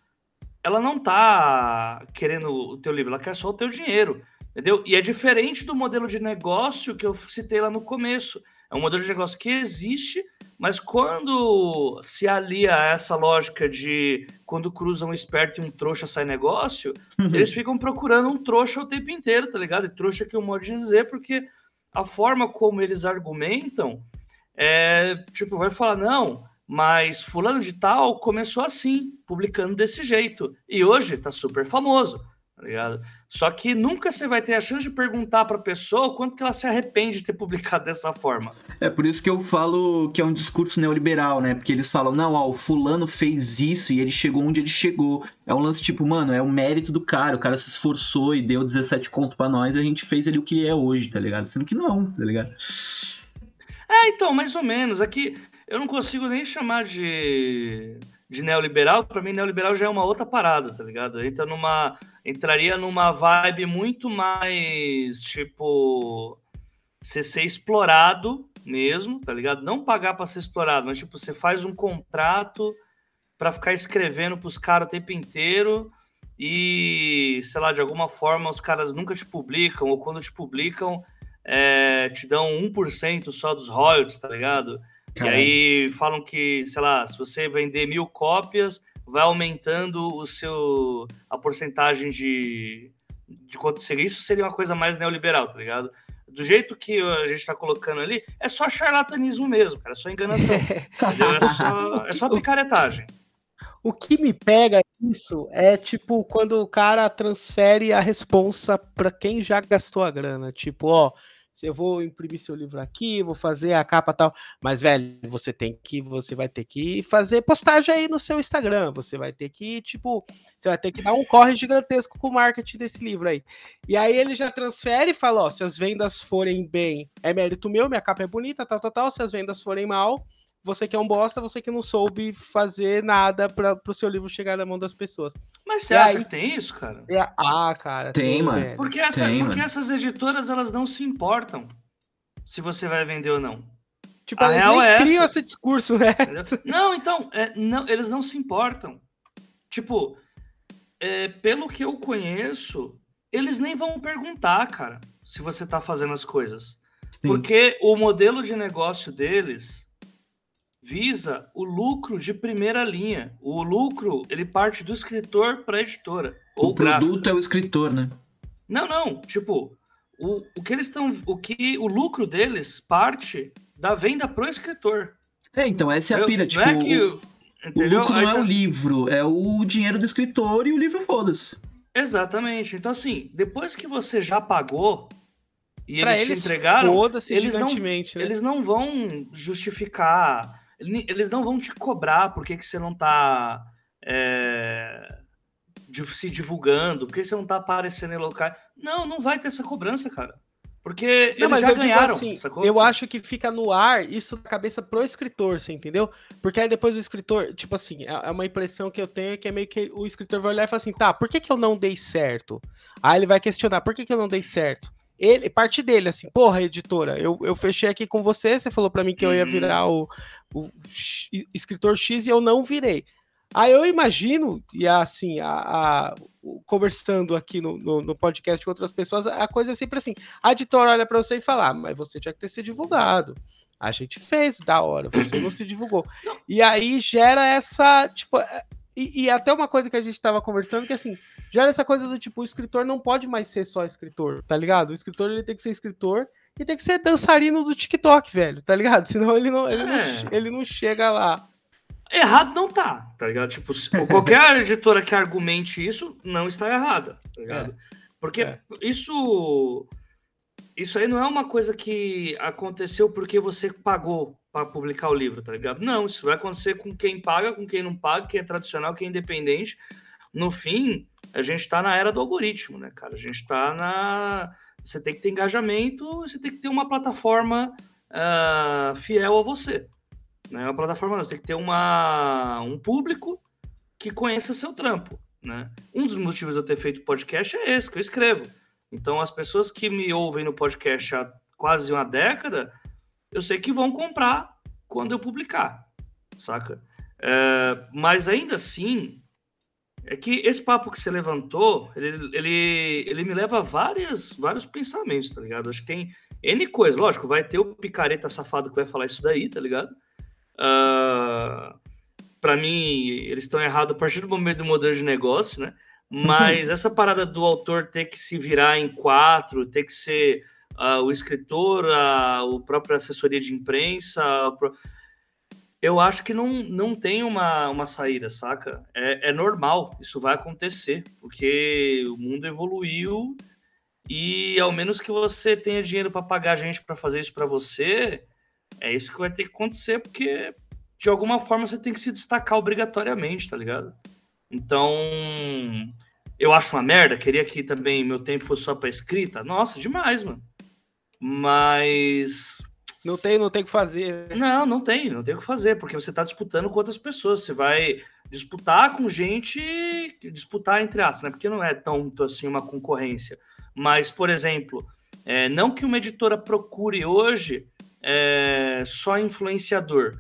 ela não está querendo o teu livro, ela quer só o teu dinheiro, entendeu? E é diferente do modelo de negócio que eu citei lá no começo. É um modelo de negócio que existe, mas quando se alia a essa lógica de quando cruzam um esperto e um trouxa sai negócio, uhum. eles ficam procurando um trouxa o tempo inteiro, tá ligado? E trouxa que eu modo de dizer, porque a forma como eles argumentam é tipo, vai falar, não, mas fulano de tal começou assim, publicando desse jeito, e hoje tá super famoso, tá ligado? Só que nunca você vai ter a chance de perguntar para a pessoa o quanto que ela se arrepende de ter publicado dessa forma. É por isso que eu falo que é um discurso neoliberal, né? Porque eles falam, não, ó, o fulano fez isso e ele chegou onde ele chegou. É um lance tipo, mano, é o mérito do cara. O cara se esforçou e deu 17 conto para nós e a gente fez ele o que ele é hoje, tá ligado? Sendo que não, tá ligado? É, então, mais ou menos. Aqui eu não consigo nem chamar de de neoliberal, para mim neoliberal já é uma outra parada, tá ligado? Entra numa entraria numa vibe muito mais tipo você ser explorado mesmo, tá ligado? Não pagar para ser explorado, mas tipo você faz um contrato para ficar escrevendo para os caras o tempo inteiro e, sei lá, de alguma forma os caras nunca te publicam ou quando te publicam é, te dão 1% só dos royalties, tá ligado? Caramba. E aí falam que, sei lá, se você vender mil cópias, vai aumentando o seu a porcentagem de, de quanto seria. Isso seria uma coisa mais neoliberal, tá ligado? Do jeito que a gente tá colocando ali, é só charlatanismo mesmo, cara. É só enganação. é, só, é só picaretagem. O que me pega isso é tipo quando o cara transfere a responsa para quem já gastou a grana. Tipo, ó, se eu vou imprimir seu livro aqui, vou fazer a capa tal, mas velho, você tem que, você vai ter que fazer postagem aí no seu Instagram, você vai ter que, tipo, você vai ter que dar um corre gigantesco com o marketing desse livro aí. E aí ele já transfere e fala, ó, se as vendas forem bem, é mérito meu, minha capa é bonita, tal, tal, tal, se as vendas forem mal, você que é um bosta, você que não soube fazer nada para o seu livro chegar na mão das pessoas. Mas você e acha aí, que tem isso, cara? É, ah, cara. Tem, tem mano. Porque, essa, tem, porque mano. essas editoras, elas não se importam se você vai vender ou não. Tipo, a eles nem é criam esse discurso, né? Não, então, é, não, eles não se importam. Tipo, é, pelo que eu conheço, eles nem vão perguntar, cara, se você tá fazendo as coisas. Sim. Porque o modelo de negócio deles visa o lucro de primeira linha. O lucro, ele parte do escritor para a editora. O produto é o escritor, né? Não, não. Tipo, o, o que eles estão. O que o lucro deles parte da venda pro escritor. É, então, essa é a pira. Tipo, não é que, o, o lucro não é o livro, é o dinheiro do escritor e o livro foda-se. Exatamente. Então, assim, depois que você já pagou e pra eles, eles te entregaram, eles não, né? eles não vão justificar eles não vão te cobrar por que, você não está é, se divulgando, por que você não está aparecendo em locais. Não, não vai ter essa cobrança, cara. Porque não, eles mas já eu ganharam, assim, Eu acho que fica no ar isso na cabeça pro escritor, você entendeu? Porque aí depois o escritor, tipo assim, é, é uma impressão que eu tenho que é meio que o escritor vai olhar e falar assim, tá, por que, que eu não dei certo? Aí ele vai questionar, por que, que eu não dei certo? Ele, parte dele, assim, porra, editora, eu, eu fechei aqui com você, você falou para mim que eu ia virar o, o escritor X e eu não virei. Aí eu imagino, e assim, a, a conversando aqui no, no, no, podcast com outras pessoas, a coisa é sempre assim: a editora olha para você e fala, ah, mas você tinha que ter se divulgado. A gente fez da hora, você não se divulgou. E aí gera essa, tipo, é, e, e, até uma coisa que a gente tava conversando, que assim, já essa coisa do tipo, o escritor não pode mais ser só escritor, tá ligado? O escritor ele tem que ser escritor e tem que ser dançarino do TikTok, velho, tá ligado? Senão ele não, ele, é. não, ele não chega lá. Errado não tá, tá ligado? Tipo, qualquer editora que argumente isso não está errada, tá ligado? É. Porque é. isso isso aí não é uma coisa que aconteceu porque você pagou para publicar o livro, tá ligado? Não, isso vai acontecer com quem paga, com quem não paga, quem é tradicional, quem é independente. No fim, a gente está na era do algoritmo, né, cara? A gente está na. Você tem que ter engajamento, você tem que ter uma plataforma uh, fiel a você. Né? Uma plataforma, não, você tem que ter uma, um público que conheça seu trampo. Né? Um dos motivos de eu ter feito podcast é esse, que eu escrevo. Então, as pessoas que me ouvem no podcast há quase uma década, eu sei que vão comprar quando eu publicar, saca? É, mas ainda assim, é que esse papo que você levantou, ele, ele, ele me leva a várias, vários pensamentos, tá ligado? Acho que tem N coisa, lógico, vai ter o picareta safado que vai falar isso daí, tá ligado? Uh, para mim, eles estão errados a partir do momento do modelo de negócio, né? Mas essa parada do autor ter que se virar em quatro, ter que ser uh, o escritor, a, a própria assessoria de imprensa. Pro... eu acho que não, não tem uma, uma saída, saca? É, é normal, isso vai acontecer, porque o mundo evoluiu e ao menos que você tenha dinheiro para pagar gente para fazer isso para você, é isso que vai ter que acontecer, porque de alguma forma você tem que se destacar obrigatoriamente, tá ligado? Então, eu acho uma merda, queria que também meu tempo fosse só para escrita. Nossa, demais, mano. Mas não tem, não tem o que fazer. Não, não tem, não tem o que fazer, porque você está disputando com outras pessoas. Você vai disputar com gente, disputar entre aspas, né? Porque não é tanto assim uma concorrência. Mas, por exemplo, é, não que uma editora procure hoje é, só influenciador.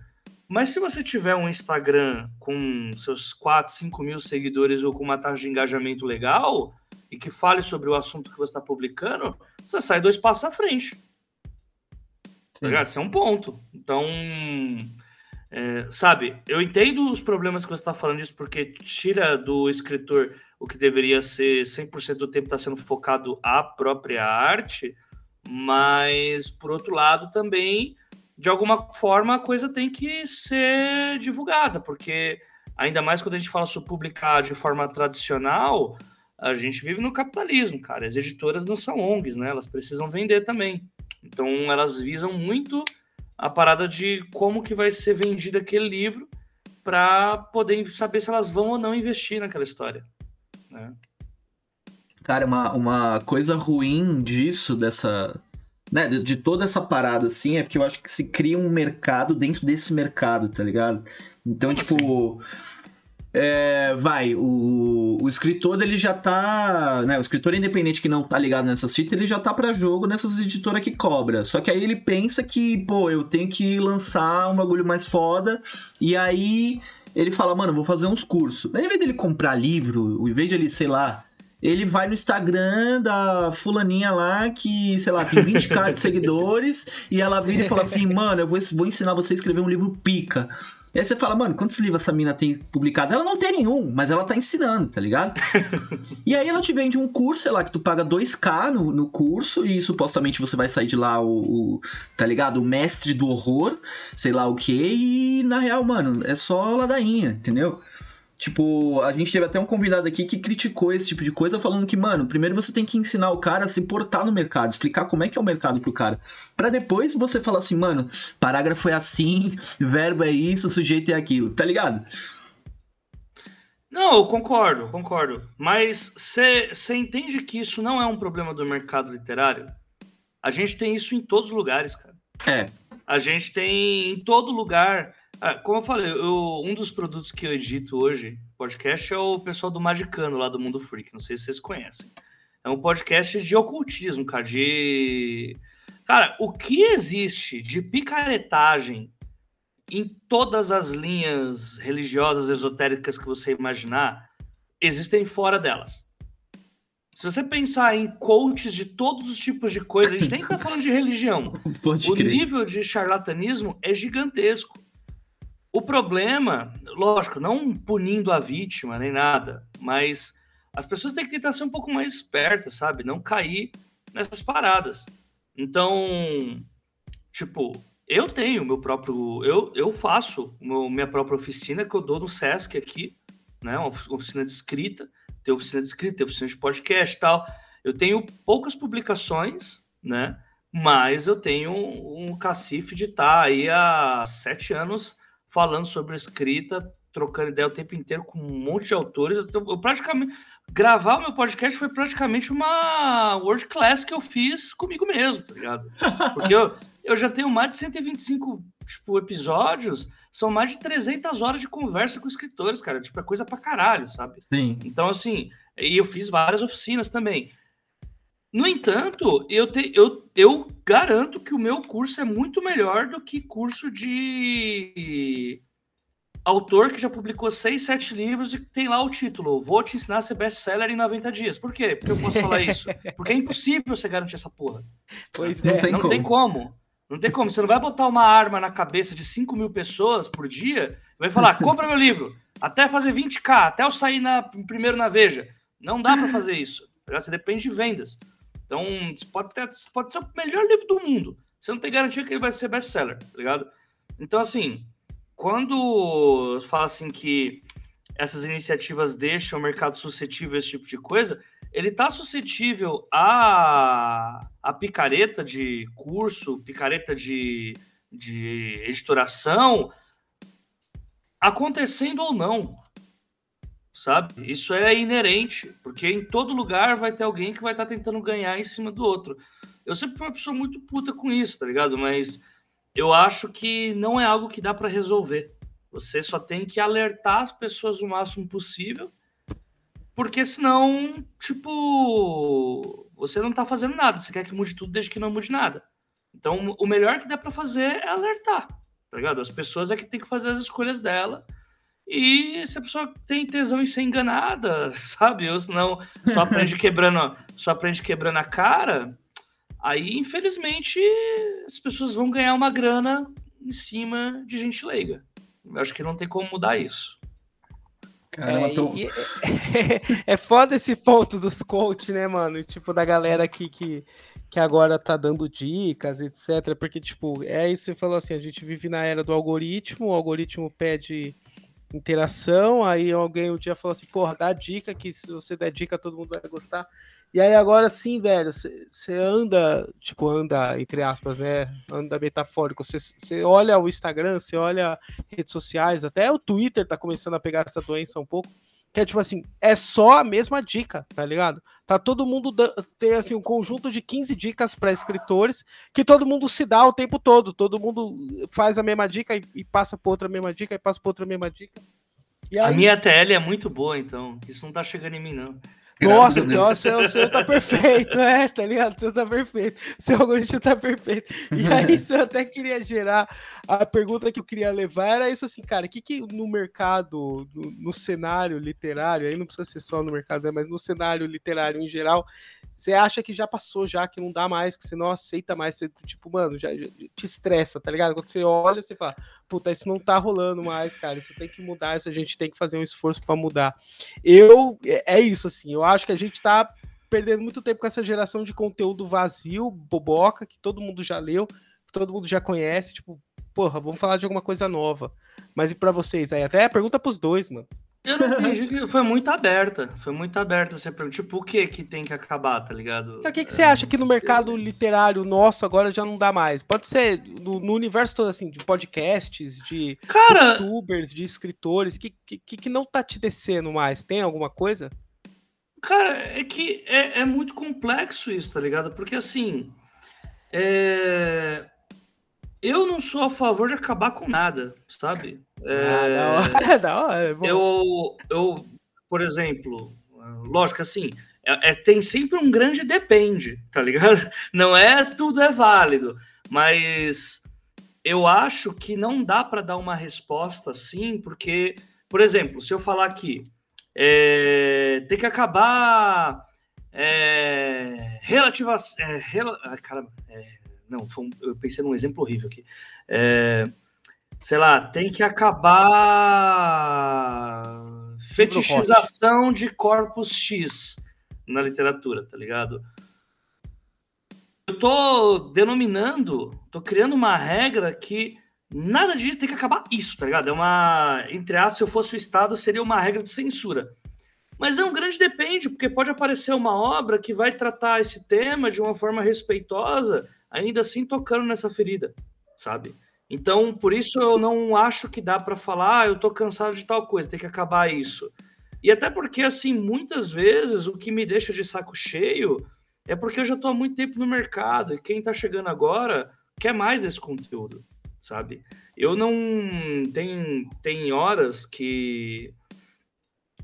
Mas se você tiver um Instagram com seus 4, 5 mil seguidores ou com uma taxa de engajamento legal e que fale sobre o assunto que você está publicando, você sai dois passos à frente. Tá Isso é um ponto. Então, é, sabe, eu entendo os problemas que você está falando disso, porque tira do escritor o que deveria ser 100% do tempo está sendo focado à própria arte, mas, por outro lado, também, de alguma forma, a coisa tem que ser divulgada, porque, ainda mais quando a gente fala sobre publicar de forma tradicional, a gente vive no capitalismo, cara. As editoras não são ONGs, né? Elas precisam vender também. Então elas visam muito a parada de como que vai ser vendido aquele livro para poder saber se elas vão ou não investir naquela história. Né? Cara, uma, uma coisa ruim disso, dessa. Né, de, de toda essa parada, assim, é porque eu acho que se cria um mercado dentro desse mercado, tá ligado? Então, tipo. Assim? É, vai, o, o escritor ele já tá, né, o escritor independente que não tá ligado nessas fitas, ele já tá para jogo nessas editoras que cobra. Só que aí ele pensa que, pô, eu tenho que lançar um bagulho mais foda, e aí ele fala, mano, vou fazer uns cursos. Mas em vez dele comprar livro, em vez de ele, sei lá, ele vai no Instagram da fulaninha lá que, sei lá, tem 20k de seguidores e ela vira e fala assim, mano, eu vou, vou ensinar você a escrever um livro pica. E aí você fala, mano, quantos livros essa mina tem publicado? Ela não tem nenhum, mas ela tá ensinando, tá ligado? e aí ela te vende um curso, sei lá, que tu paga 2k no, no curso e supostamente você vai sair de lá o, o, tá ligado? O mestre do horror, sei lá o que, e na real, mano, é só ladainha, entendeu? Tipo, a gente teve até um convidado aqui que criticou esse tipo de coisa, falando que, mano, primeiro você tem que ensinar o cara a se portar no mercado, explicar como é que é o mercado pro cara. para depois você falar assim, mano, parágrafo é assim, verbo é isso, sujeito é aquilo, tá ligado? Não, eu concordo, concordo. Mas você entende que isso não é um problema do mercado literário? A gente tem isso em todos os lugares, cara. É. A gente tem em todo lugar ah, como eu falei, eu, um dos produtos que eu edito hoje, podcast, é o pessoal do Magicano, lá do Mundo Freak. Não sei se vocês conhecem. É um podcast de ocultismo, cara. De. Cara, o que existe de picaretagem em todas as linhas religiosas esotéricas que você imaginar, existem fora delas. Se você pensar em coaches de todos os tipos de coisa, a gente nem tá falando de religião. Pode o crer. nível de charlatanismo é gigantesco. O problema, lógico, não punindo a vítima nem nada, mas as pessoas têm que tentar ser um pouco mais espertas, sabe? Não cair nessas paradas. Então, tipo, eu tenho meu próprio. Eu, eu faço meu, minha própria oficina que eu dou no Sesc aqui, né? Uma oficina de escrita. Tem oficina de escrita, tem oficina de podcast e tal. Eu tenho poucas publicações, né? Mas eu tenho um, um cacife de estar tá aí há sete anos falando sobre escrita, trocando ideia o tempo inteiro com um monte de autores. Eu, eu praticamente gravar o meu podcast foi praticamente uma world class que eu fiz comigo mesmo, tá ligado? Porque eu, eu já tenho mais de 125 tipo, episódios, são mais de 300 horas de conversa com escritores, cara. Tipo, é coisa pra caralho, sabe? Sim. Então, assim, e eu fiz várias oficinas também. No entanto, eu, te, eu, eu garanto que o meu curso é muito melhor do que curso de autor que já publicou seis, sete livros e tem lá o título: Vou te ensinar a ser best-seller em 90 dias. Por quê? Porque eu posso falar isso? Porque é impossível você garantir essa porra. Pois não é. Tem não como. tem como. Não tem como. Você não vai botar uma arma na cabeça de 5 mil pessoas por dia e vai falar: compra meu livro, até fazer 20k, até eu sair na, primeiro na Veja. Não dá para fazer isso. Você depende de vendas. Então, pode, ter, pode ser o melhor livro do mundo. Você não tem garantia que ele vai ser best-seller, tá ligado? Então, assim, quando fala assim que essas iniciativas deixam o mercado suscetível a esse tipo de coisa, ele está suscetível a, a picareta de curso, picareta de, de editoração, acontecendo ou não, sabe? Isso é inerente, porque em todo lugar vai ter alguém que vai estar tá tentando ganhar em cima do outro. Eu sempre fui uma pessoa muito puta com isso, tá ligado? Mas eu acho que não é algo que dá para resolver. Você só tem que alertar as pessoas o máximo possível, porque senão, tipo, você não tá fazendo nada. Você quer que mude tudo desde que não mude nada. Então, o melhor que dá para fazer é alertar, tá ligado? As pessoas é que tem que fazer as escolhas dela. E se a pessoa tem tesão em ser enganada, sabe? Ou senão só aprende quebrando, só aprende quebrando a cara, aí infelizmente as pessoas vão ganhar uma grana em cima de gente leiga. Eu acho que não tem como mudar isso. Caramba, é, tô... e, é, é foda esse ponto dos coaches, né, mano? Tipo, da galera aqui que, que agora tá dando dicas, etc. Porque, tipo, é isso que você falou assim: a gente vive na era do algoritmo, o algoritmo pede interação, aí alguém um dia falou assim, porra, dá dica, que se você der dica, todo mundo vai gostar. E aí agora sim, velho, você anda, tipo, anda, entre aspas, né? Anda metafórico. Você olha o Instagram, você olha redes sociais, até o Twitter tá começando a pegar essa doença um pouco. Que é tipo assim, é só a mesma dica, tá ligado? Tá todo mundo tem assim um conjunto de 15 dicas para escritores que todo mundo se dá o tempo todo, todo mundo faz a mesma dica e, e passa por outra mesma dica e passa por outra mesma dica. Aí... A minha TL é muito boa, então. Isso não tá chegando em mim, não. Nossa, nossa, o seu tá perfeito, é, tá ligado? O seu tá perfeito, o seu algoritmo tá perfeito. E aí, isso eu até queria gerar a pergunta que eu queria levar era isso assim, cara, o que que no mercado, no, no, cenário literário, aí não precisa ser só no mercado, né, mas no cenário literário em geral, você acha que já passou, já que não dá mais, que você não aceita mais, você, tipo, mano, já, já te estressa, tá ligado? Quando você olha, você fala, puta, isso não tá rolando mais, cara, isso tem que mudar, isso a gente tem que fazer um esforço para mudar. Eu, é, é isso, assim, eu acho que a gente tá perdendo muito tempo com essa geração de conteúdo vazio, boboca, que todo mundo já leu, que todo mundo já conhece, tipo, porra, vamos falar de alguma coisa nova. Mas e para vocês aí? Até pergunta pros dois, mano. Eu não entendi, foi muito aberta. Foi muito aberta essa pergunta. Tipo, o que que tem que acabar, tá ligado? Então, o que, que você acha que no mercado literário nosso agora já não dá mais? Pode ser no, no universo todo, assim, de podcasts, de Cara... youtubers, de escritores, que, que, que não tá te descendo mais? Tem alguma coisa? Cara, é que é, é muito complexo isso, tá ligado? Porque assim. É... Eu não sou a favor de acabar com nada, sabe? É, ah, da hora, da hora. É eu, eu, por exemplo, lógico assim, é, é, tem sempre um grande depende, tá ligado? Não é tudo é válido, mas eu acho que não dá para dar uma resposta assim, porque, por exemplo, se eu falar aqui, é, tem que acabar é, relativa, é, rela, ah, caramba, é, não, um, eu pensei num exemplo horrível aqui. Sei lá, tem que acabar fetichização de corpos X na literatura, tá ligado? Eu tô denominando, tô criando uma regra que nada de tem que acabar isso, tá ligado? É uma, entre aspas, se eu fosse o Estado, seria uma regra de censura. Mas é um grande depende, porque pode aparecer uma obra que vai tratar esse tema de uma forma respeitosa, ainda assim tocando nessa ferida, sabe? Então, por isso eu não acho que dá para falar, ah, eu tô cansado de tal coisa, tem que acabar isso. E até porque, assim, muitas vezes o que me deixa de saco cheio é porque eu já tô há muito tempo no mercado e quem tá chegando agora quer mais desse conteúdo, sabe? Eu não. Tem, tem horas que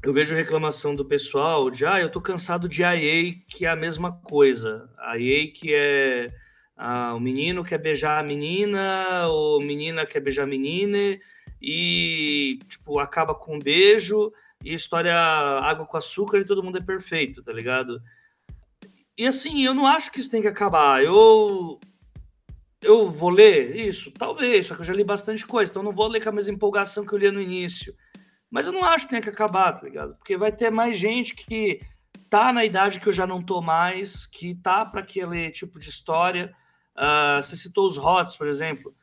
eu vejo reclamação do pessoal de, ah, eu tô cansado de IA, que é a mesma coisa. IA que é ah, o menino quer beijar a menina, ou menina quer beijar a menina, e tipo, acaba com um beijo, e história água com açúcar e todo mundo é perfeito, tá ligado? E assim, eu não acho que isso tem que acabar. Eu eu vou ler isso, talvez, só que eu já li bastante coisa, então não vou ler com a mesma empolgação que eu li no início. Mas eu não acho que tenha que acabar, tá ligado? Porque vai ter mais gente que tá na idade que eu já não tô mais, que tá para aquele tipo de história. Uh, você citou os HOTS, por exemplo.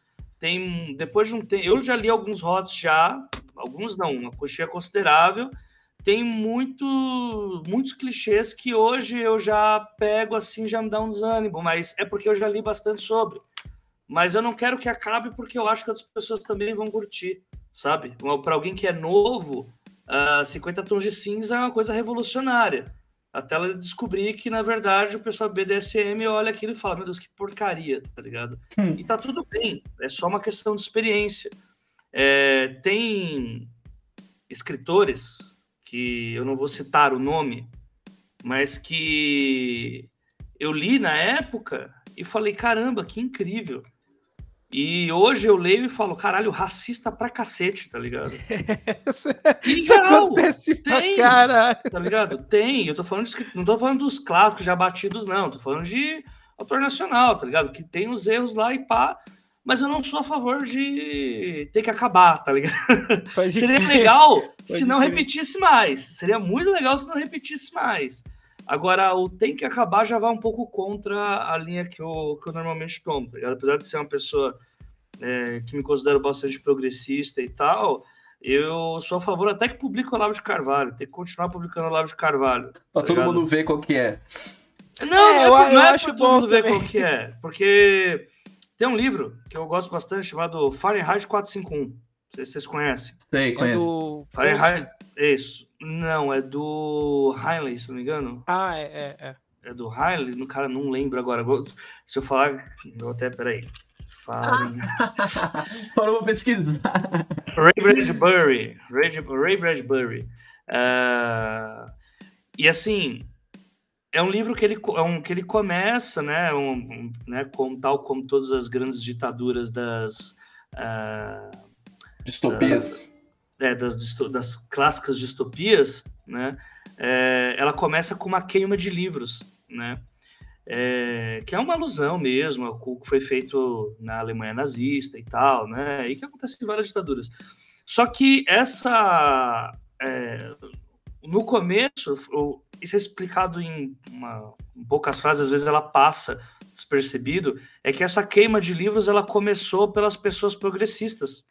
tem depois de um tempo, eu já li alguns hots já, alguns não, uma coxinha considerável. Tem muito, muitos clichês que hoje eu já pego assim, já me dá um desânimo, mas é porque eu já li bastante sobre. Mas eu não quero que acabe porque eu acho que outras pessoas também vão curtir, sabe? Para alguém que é novo, uh, ah, 50 tons de cinza é uma coisa revolucionária. Até ela descobrir que, na verdade, o pessoal BDSM olha aquilo e fala: Meu Deus, que porcaria, tá ligado? Hum. E tá tudo bem, é só uma questão de experiência. É, tem escritores que eu não vou citar o nome, mas que eu li na época e falei: caramba, que incrível. E hoje eu leio e falo, caralho, racista pra cacete, tá ligado? Isso acontece pra tem, caralho. Tá ligado? Tem. Eu tô falando de, não tô falando dos clássicos já batidos, não. Tô falando de autor nacional, tá ligado? Que tem os erros lá e pá. Mas eu não sou a favor de ter que acabar, tá ligado? Pode Seria crer. legal Pode se não crer. repetisse mais. Seria muito legal se não repetisse mais. Agora, o tem que acabar já vai um pouco contra a linha que eu, que eu normalmente tomo, tá Apesar de ser uma pessoa é, que me considero bastante progressista e tal, eu sou a favor até que publique o Olavo de Carvalho. Tem que continuar publicando o Olavo de Carvalho. Pra tá todo ligado? mundo ver qual que é. Não, é, não é, eu, não é acho pra todo mundo ver qual que é. Porque tem um livro que eu gosto bastante chamado Fahrenheit 451. Não sei se vocês conhecem. Sei, conheço. É do... Fahrenheit, isso. Não, é do Heinlein, se não me engano. Ah, é, é. É, é do Heinlein? No cara, não lembro agora. Se eu falar, eu até, peraí. Falem. Parou pra pesquisar. Ray Bradbury. Ray, Ray Bradbury. Uh, e assim, é um livro que ele, é um, que ele começa, né, um, um, né, com, tal como todas as grandes ditaduras das... Uh, Distopias é, das, das clássicas distopias, né, é, ela começa com uma queima de livros, né, é, que é uma alusão mesmo ao que foi feito na Alemanha nazista e tal, né, e que acontece em várias ditaduras. Só que essa, é, no começo, isso é explicado em, uma, em poucas frases, às vezes ela passa despercebido, é que essa queima de livros ela começou pelas pessoas progressistas,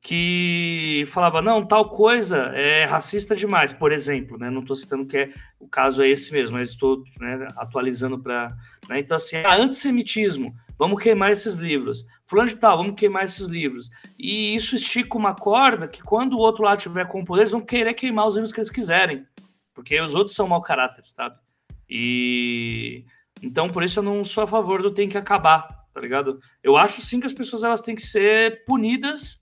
que falava, não, tal coisa é racista demais, por exemplo, né? Não estou citando que é, o caso é esse mesmo, mas estou né, atualizando para. Né? Então, assim, ah, antissemitismo, vamos queimar esses livros. Fulano de tal, vamos queimar esses livros. E isso estica uma corda que quando o outro lado tiver com poder, eles vão querer queimar os livros que eles quiserem. Porque os outros são mau caráter, sabe? E. Então, por isso eu não sou a favor do tem que acabar, tá ligado? Eu acho sim que as pessoas elas têm que ser punidas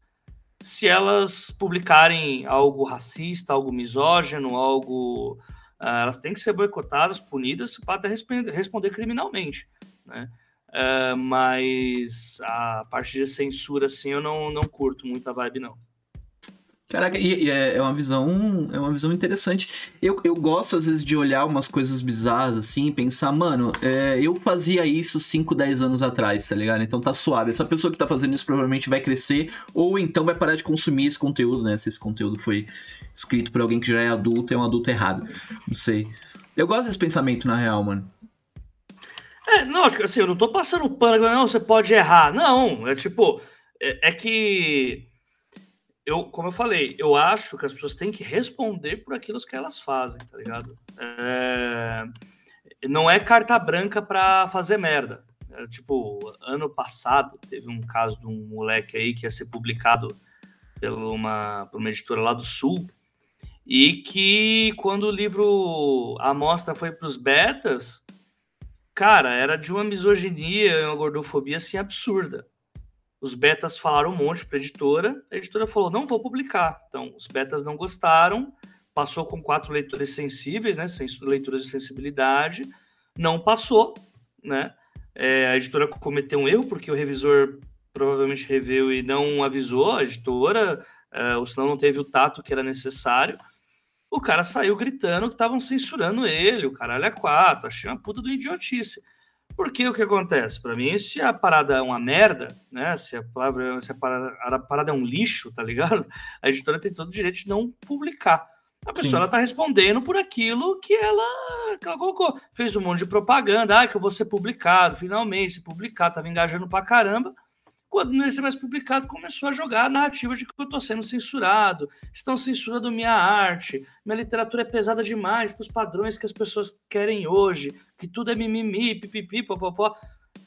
se elas publicarem algo racista, algo misógino, algo. Uh, elas têm que ser boicotadas, punidas para até responder, criminalmente. Né? Uh, mas a parte de censura, assim, eu não, não curto muito a vibe, não. Caraca, e, e é, é, uma visão, é uma visão interessante. Eu, eu gosto, às vezes, de olhar umas coisas bizarras, assim, e pensar, mano, é, eu fazia isso 5, 10 anos atrás, tá ligado? Então tá suave. Essa pessoa que tá fazendo isso provavelmente vai crescer, ou então vai parar de consumir esse conteúdo, né? Se esse conteúdo foi escrito por alguém que já é adulto, é um adulto errado. Não sei. Eu gosto desse pensamento, na real, mano. É, não, assim, eu não tô passando pano, não, você pode errar. Não, é tipo, é, é que eu, como eu falei, eu acho que as pessoas têm que responder por aquilo que elas fazem, tá ligado? É, não é carta branca para fazer merda. É, tipo, ano passado teve um caso de um moleque aí que ia ser publicado por uma, por uma editora lá do Sul e que quando o livro A Mostra foi para os betas, cara, era de uma misoginia, uma gordofobia assim absurda. Os betas falaram um monte para a editora, a editora falou: não vou publicar. Então, os betas não gostaram, passou com quatro leitores sensíveis, né? Leituras de sensibilidade, não passou, né? É, a editora cometeu um erro, porque o revisor provavelmente reveu e não avisou a editora, é, ou senão não teve o tato que era necessário. O cara saiu gritando que estavam censurando ele, o caralho é quatro, achei uma puta do idiotice. Porque o que acontece? Para mim, se a parada é uma merda, né? Se a, palavra, se a, parada, a parada é um lixo, tá ligado? A editora tem todo o direito de não publicar. A pessoa Sim. ela tá respondendo por aquilo que ela, que ela colocou. Fez um monte de propaganda, ah, que eu vou ser publicado, finalmente, se publicar, tava engajando pra caramba. Quando não ia ser mais publicado, começou a jogar a narrativa de que eu estou sendo censurado, estão censurando minha arte, minha literatura é pesada demais para os padrões que as pessoas querem hoje, que tudo é mimimi, pipipi, popopó.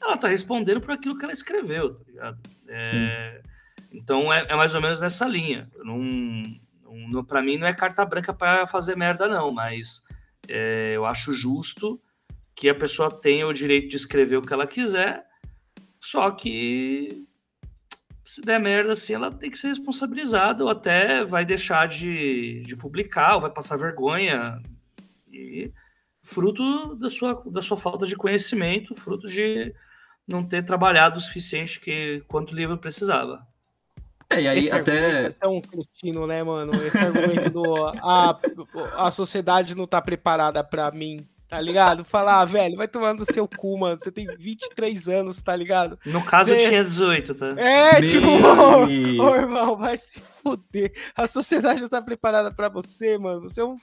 Ela está respondendo por aquilo que ela escreveu, tá ligado? É, então é, é, mais ou menos nessa linha. Não, não, para mim não é carta branca para fazer merda, não, mas é, eu acho justo que a pessoa tenha o direito de escrever o que ela quiser, só que se der merda assim, ela tem que ser responsabilizada, ou até vai deixar de, de publicar, ou vai passar vergonha. E fruto da sua, da sua falta de conhecimento, fruto de não ter trabalhado o suficiente que quanto o livro precisava. É, e aí Esse até. É tão cretino, né, mano? Esse argumento do. A, a sociedade não tá preparada para mim tá ligado? Falar, ah, velho, vai tomando o seu cu, mano. Você tem 23 anos, tá ligado? No caso, Você... eu tinha 18, tá? É, Meu tipo, ô, oh, irmão, vai se foder. A sociedade não tá preparada pra você, mano. Você, é um...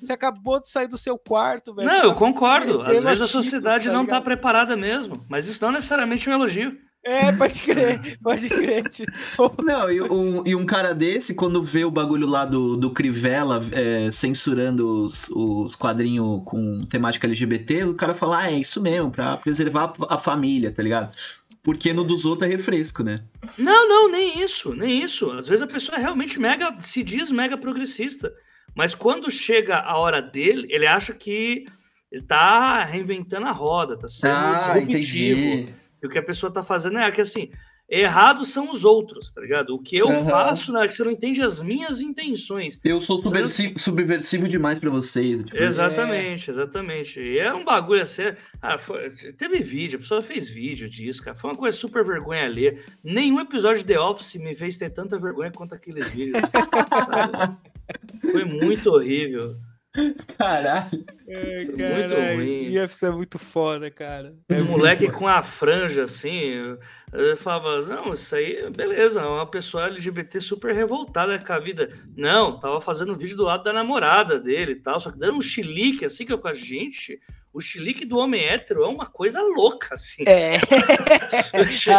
Você acabou de sair do seu quarto, velho. Não, eu tá concordo. Às vezes a sociedade tá não tá preparada mesmo. Mas isso não é necessariamente um elogio. É, pode crer, pode crer. Tipo. Não, e um, e um cara desse, quando vê o bagulho lá do, do Crivella é, censurando os, os quadrinhos com temática LGBT, o cara fala, ah, é isso mesmo, pra preservar a família, tá ligado? Porque no dos outros é refresco, né? Não, não, nem isso, nem isso. Às vezes a pessoa é realmente mega, se diz mega progressista. Mas quando chega a hora dele, ele acha que ele tá reinventando a roda, tá sendo ah, disruptivo. Entendi. E o que a pessoa tá fazendo é que assim, errados são os outros, tá ligado? O que eu uhum. faço, né, é que você não entende as minhas intenções. Eu sou subversivo, você... subversivo demais para você. Tipo, exatamente, é. exatamente. E é um bagulho assim. Ah, foi... teve vídeo, a pessoa fez vídeo disso, cara. Foi uma coisa super vergonha ali. Nenhum episódio de The Office me fez ter tanta vergonha quanto aqueles vídeos. foi muito horrível. Caralho. É, muito ruim. IFC é muito foda, cara. É moleque foda. com a franja assim. Eu falava, não, isso aí, beleza, é uma pessoa LGBT super revoltada com a vida. Não, tava fazendo vídeo do lado da namorada dele e tal, só que dando um chilique assim que eu com a gente o chilique do homem hétero é uma coisa louca, assim. É.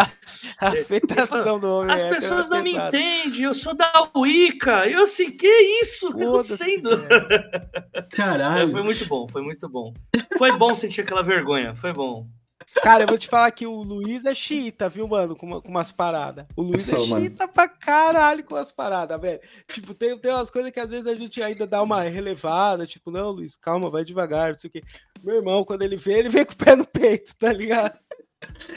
a, afetação do homem As hétero. As pessoas é não me entendem, eu sou da Wicca. Eu assim, que isso? que tá acontecendo? Caralho. É, foi muito bom, foi muito bom. Foi bom sentir aquela vergonha, foi bom. Cara, eu vou te falar que o Luiz é xiita, viu, mano? Com, uma, com umas paradas. O Luiz sou, é xiita pra caralho com as paradas, velho. Tipo, tem, tem umas coisas que às vezes a gente ainda dá uma relevada. Tipo, não, Luiz, calma, vai devagar, não sei o quê. Meu irmão, quando ele vê, ele vem com o pé no peito, tá ligado?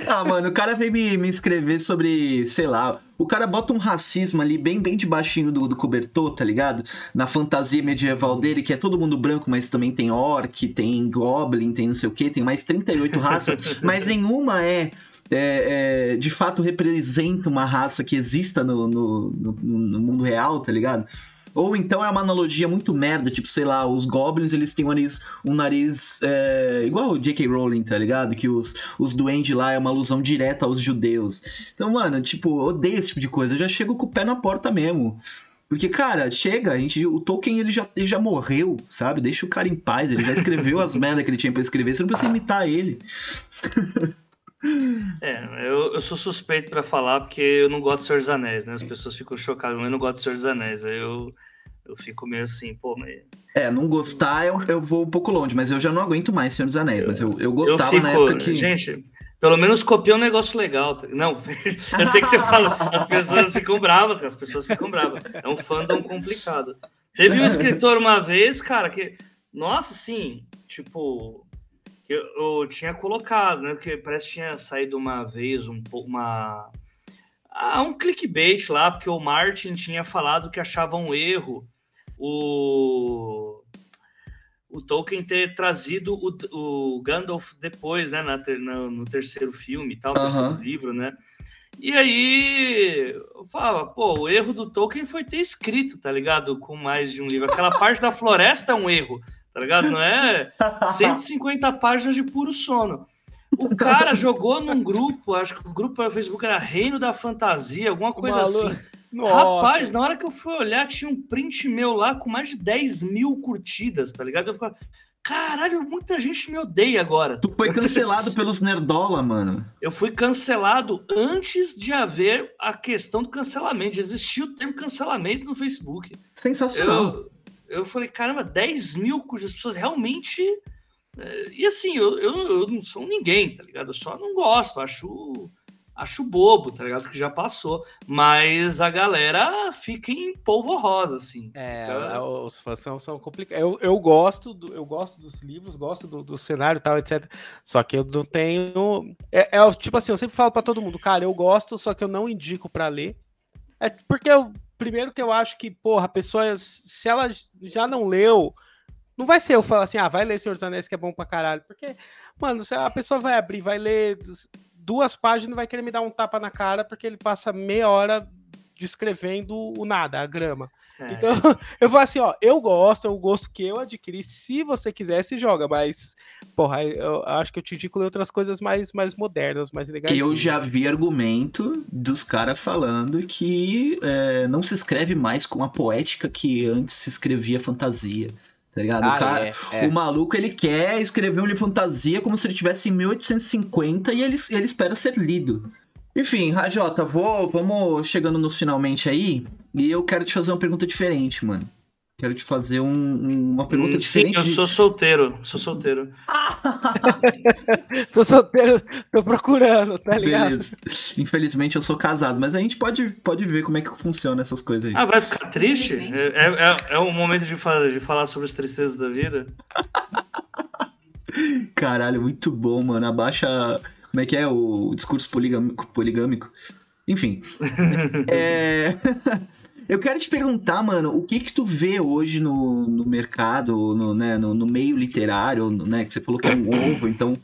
Ah, mano, o cara veio me, me escrever sobre, sei lá, o cara bota um racismo ali bem, bem debaixinho do, do cobertor, tá ligado? Na fantasia medieval dele, que é todo mundo branco, mas também tem orc, tem goblin, tem não sei o que, tem mais 38 raças, mas nenhuma é é, é, de fato representa uma raça que exista no, no, no, no, mundo real, tá ligado? Ou então é uma analogia muito merda, tipo, sei lá, os goblins eles têm um nariz, um nariz é, igual o J.K. Rowling, tá ligado? Que os, os duendes lá é uma alusão direta aos judeus. Então, mano, tipo, odeio esse tipo de coisa. Eu já chego com o pé na porta mesmo. Porque, cara, chega, a gente, o Tolkien ele já, ele já morreu, sabe? Deixa o cara em paz, ele já escreveu as merdas que ele tinha pra escrever, você não precisa imitar ele. É, eu, eu sou suspeito para falar porque eu não gosto do Senhor dos Anéis, né? As pessoas ficam chocadas, eu não gosto do Senhor dos Anéis. Aí eu, eu fico meio assim, pô, mas... É, não gostar eu, eu vou um pouco longe, mas eu já não aguento mais Senhor dos Anéis. Mas eu, eu gostava eu fico, na época que. Gente, pelo menos copiou um negócio legal. Tá? Não, eu sei que você fala, as pessoas ficam bravas, as pessoas ficam bravas. É um fandom complicado. Teve um escritor uma vez, cara, que. Nossa, assim, tipo, eu, eu, tinha colocado, né? Porque parece que tinha saído uma vez um uma ah, um clickbait lá, porque o Martin tinha falado que achava um erro o o Tolkien ter trazido o, o Gandalf depois, né, na, no, no terceiro filme e tal, no terceiro livro, né? E aí eu falava, pô, o erro do Tolkien foi ter escrito, tá ligado? Com mais de um livro. Aquela parte da floresta é um erro tá ligado? Não é 150 páginas de puro sono. O cara jogou num grupo, acho que o grupo do Facebook era Reino da Fantasia, alguma coisa assim. Nossa. Rapaz, na hora que eu fui olhar, tinha um print meu lá com mais de 10 mil curtidas, tá ligado? Eu ficava, caralho, muita gente me odeia agora. Tu foi cancelado pelos Nerdola, mano. Eu fui cancelado antes de haver a questão do cancelamento, de existir o termo cancelamento no Facebook. Sensacional. Eu, eu falei, caramba, 10 mil cujas pessoas realmente. é, E assim, eu, eu, eu não sou ninguém, tá ligado? Eu só não gosto, acho acho bobo, tá ligado? Que já passou. Mas a galera fica em polvorosa, assim. É, Então, os fãs são, são complicados. Eu, eu gosto do, eu gosto dos livros, gosto do, do cenário e tal, etc. Só que eu não tenho. É, é tipo assim, eu sempre falo pra todo mundo, cara, eu gosto, só que eu não indico pra ler. É porque eu, primeiro que eu acho que, porra, a pessoa, se ela já não leu, não vai ser eu falar assim, ah, vai ler Senhor dos Anéis que é bom pra caralho. Porque, mano, se a pessoa vai abrir, vai ler duas páginas, vai querer me dar um tapa na cara, porque ele passa meia hora descrevendo o nada, a grama. é. Então, eu vou assim, ó, eu gosto, é o gosto que eu adquiri. Se você quiser, se joga, mas, porra, eu acho que eu te indico ler outras coisas mais, mais modernas, mais legais. Eu já vi argumento dos caras falando que é, não se escreve mais com a poética que antes se escrevia fantasia. Tá ligado? Ah, o, cara, é, é. o maluco ele quer escrever um livro de fantasia como se ele tivesse em 1850 e ele, ele espera ser lido. Enfim, Rajota, vou, vamos chegando nos finalmente aí e eu quero te fazer uma pergunta diferente, mano. Quero te fazer um- um- uma pergunta Sim, diferente. eu de- sou solteiro, sou solteiro. Sou solteiro, tô procurando, tá ligado? Beleza. Infelizmente eu sou casado, mas a gente pode, pode ver como é que funciona essas coisas aí. Ah, vai ficar triste? Sim. É, é, é, o momento de, fa- de falar sobre as tristezas da vida? Caralho, muito bom, mano. Abaixa. Como é que é o discurso poligâmico? poligâmico? Enfim. É, Eu quero te perguntar, mano, o que que tu vê hoje no, no mercado, no, né, no, no meio literário, né? Que você falou que é um ovo, então.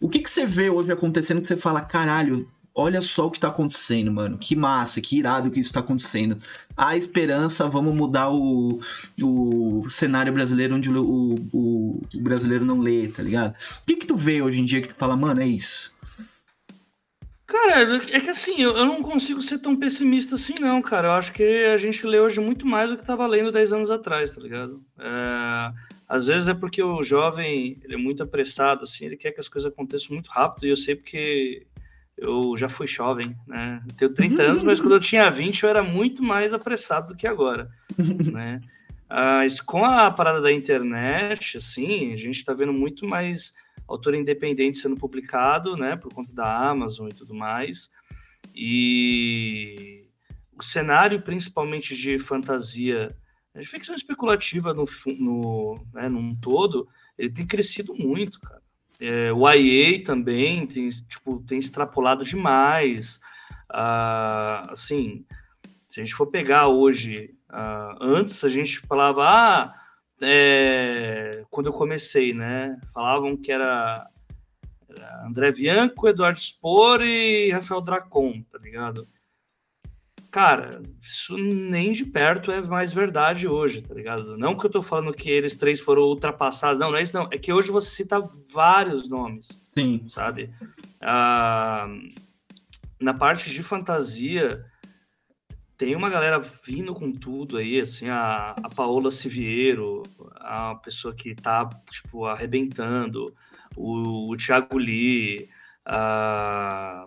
O que que você vê hoje acontecendo que você fala, caralho, olha só o que tá acontecendo, mano. Que massa, que irado que isso tá acontecendo. Há esperança, vamos mudar o, o cenário brasileiro onde o, o, o brasileiro não lê, tá ligado? O que que tu vê hoje em dia que tu fala, mano, é isso? Cara, é que assim, eu, eu não consigo ser tão pessimista assim, não, cara. Eu acho que a gente lê hoje muito mais do que estava lendo 10 anos atrás, tá ligado? É, às vezes é porque o jovem ele é muito apressado, assim, ele quer que as coisas aconteçam muito rápido, e eu sei porque eu já fui jovem, né? Eu tenho 30 anos, mas quando eu tinha 20 eu era muito mais apressado do que agora, né? Mas com a parada da internet, assim, a gente tá vendo muito mais autor independente sendo publicado, né, por conta da Amazon e tudo mais. E o cenário, principalmente de fantasia, de ficção especulativa no, no né, num todo, ele tem crescido muito, cara. É, o IA também tem, tipo, tem extrapolado demais. Ah, assim, se a gente for pegar hoje, ah, antes a gente falava, ah, é, quando eu comecei, né? Falavam que era, era André Bianco, Eduardo Spor e Rafael Dracon, tá ligado? Cara, isso nem de perto é mais verdade hoje, tá ligado? Não que eu tô falando que eles três foram ultrapassados, não, não é isso, não. É que hoje você cita vários nomes, Sim. sabe? Ah, na parte de fantasia, tem uma galera vindo com tudo aí, assim, a, a Paola Siviero, a pessoa que tá, tipo, arrebentando, o, o Thiago Lee, a-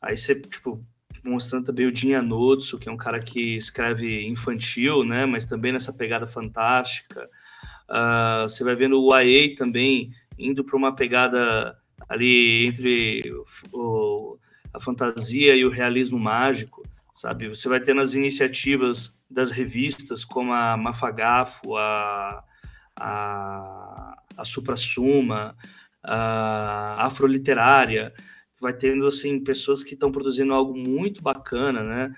aí você, tipo, mostrando também o Dinha Notso, que é um cara que escreve infantil, né, mas também nessa pegada fantástica. Ah, você vai vendo o AE também indo para uma pegada ali entre o- o- a fantasia e o realismo mágico sabe? Você vai tendo as iniciativas das revistas como a Mafagafo, a, a, a Supra Suma, a Afroliterária, vai tendo, assim, pessoas que estão produzindo algo muito bacana, né?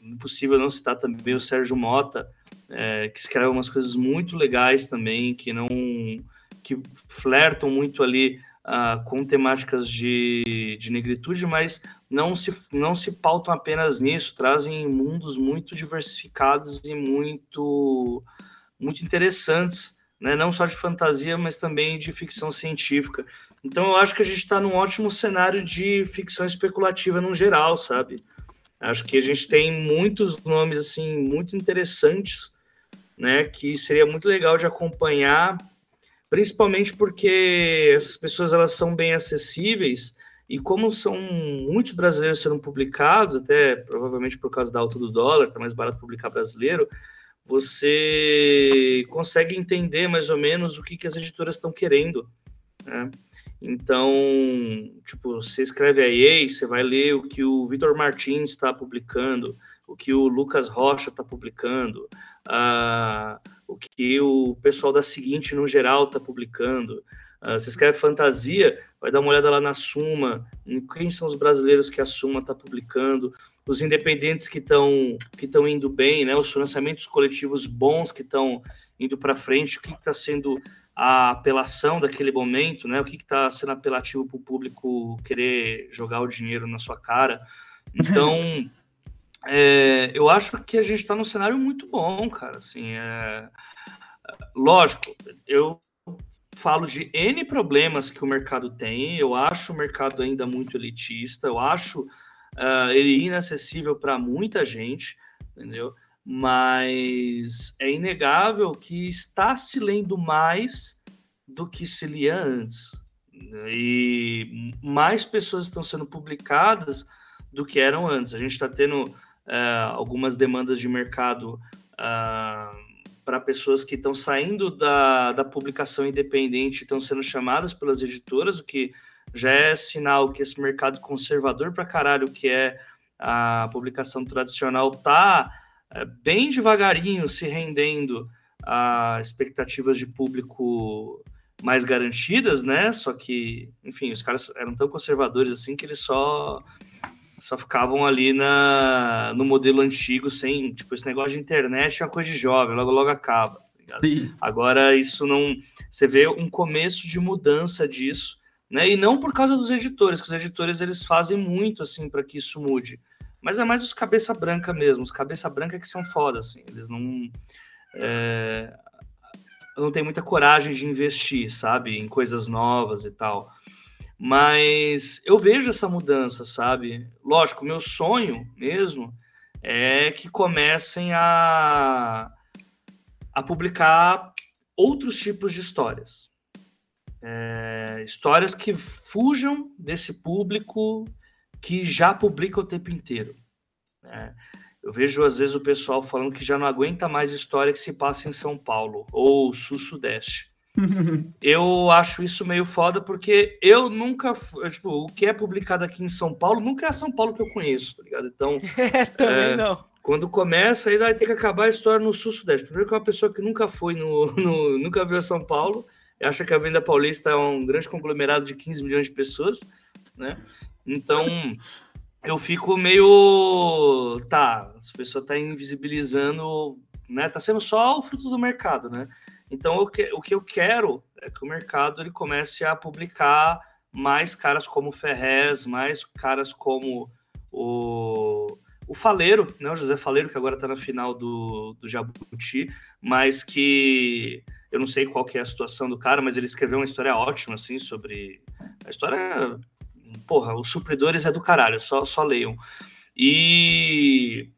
Impossível não citar também o Sérgio Mota, é, que escreve umas coisas muito legais também, que não... que flertam muito ali ah, com temáticas de, de negritude, mas não se, não se pautam apenas nisso, trazem mundos muito diversificados e muito, muito interessantes, né? não só de fantasia, mas também de ficção científica. Então eu acho que a gente está num ótimo cenário de ficção especulativa no geral, sabe? Acho que a gente tem muitos nomes assim muito interessantes, né? Que seria muito legal de acompanhar principalmente porque as pessoas elas são bem acessíveis e como são muitos brasileiros sendo publicados, até provavelmente por causa da alta do dólar, tá mais barato publicar brasileiro, você consegue entender mais ou menos o que, que as editoras estão querendo. Né? Então, tipo, você escreve a EA, você vai ler o que o Vitor Martins está publicando, o que o Lucas Rocha está publicando, uh, o que o pessoal da Seguinte, no geral, está publicando. Uh, você escreve fantasia, vai dar uma olhada lá na Suma, em quem são os brasileiros que a Suma está publicando, os independentes que estão que estão indo bem, né? Os financiamentos coletivos bons que estão indo para frente, o que está sendo a apelação daquele momento, né? O que está sendo apelativo para o público querer jogar o dinheiro na sua cara. Então, é, eu acho que a gente está num cenário muito bom, cara. Assim, é, lógico, eu falo de N problemas que o mercado tem. Eu acho o mercado ainda muito elitista, eu acho uh, ele inacessível para muita gente, entendeu? Mas é inegável que está se lendo mais do que se lia antes. E mais pessoas estão sendo publicadas do que eram antes. A gente está tendo uh, algumas demandas de mercado. Uh, para pessoas que estão saindo da, da publicação independente estão sendo chamadas pelas editoras, o que já é sinal que esse mercado conservador para caralho, que é a publicação tradicional, tá é, bem devagarinho se rendendo a expectativas de público mais garantidas, né? Só que, enfim, os caras eram tão conservadores assim que eles só só ficavam ali na, no modelo antigo, sem, tipo, esse negócio de internet é uma coisa de jovem, logo logo acaba. Tá Agora, isso não. Você vê um começo de mudança disso, né? E não por causa dos editores, que os editores eles fazem muito assim para que isso mude. Mas é mais os cabeça branca mesmo, os cabeça branca que são foda, assim. Eles não. É, não tem muita coragem de investir, sabe, em coisas novas e tal. Mas eu vejo essa mudança, sabe? Lógico, meu sonho mesmo é que comecem a, a publicar outros tipos de histórias. É, histórias que fujam desse público que já publica o tempo inteiro. Né? Eu vejo às vezes o pessoal falando que já não aguenta mais história que se passa em São Paulo ou Sul-Sudeste eu acho isso meio foda porque eu nunca, tipo, o que é publicado aqui em São Paulo nunca é São Paulo que eu conheço, tá ligado? Então, é, também é, não. Quando começa, aí vai ter que acabar a história no Sul-Sudeste. Primeiro que é uma pessoa que nunca foi no, no nunca viu São Paulo, acha que a Venda Paulista é um grande conglomerado de 15 milhões de pessoas, né? Então, eu fico meio, tá, as pessoas tá invisibilizando, né? Tá sendo só o fruto do mercado, né? Então, o que, o que eu quero é que o mercado ele comece a publicar mais caras como Ferrez, mais caras como o, o Faleiro, né? o José Faleiro, que agora está na final do, do Jabuti, mas que eu não sei qual que é a situação do cara, mas ele escreveu uma história ótima, assim, sobre... A história... Porra, os supridores é do caralho, só, só leiam. E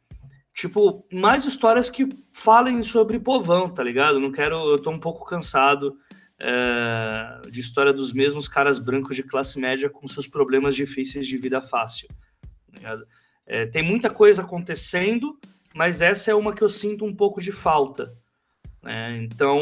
tipo, mais histórias que falem sobre povão, tá ligado? Não quero, eu tô um pouco cansado é, de história dos mesmos caras brancos de classe média com seus problemas difíceis de vida fácil. Tá é, tem muita coisa acontecendo, mas essa é uma que eu sinto um pouco de falta. Né? Então,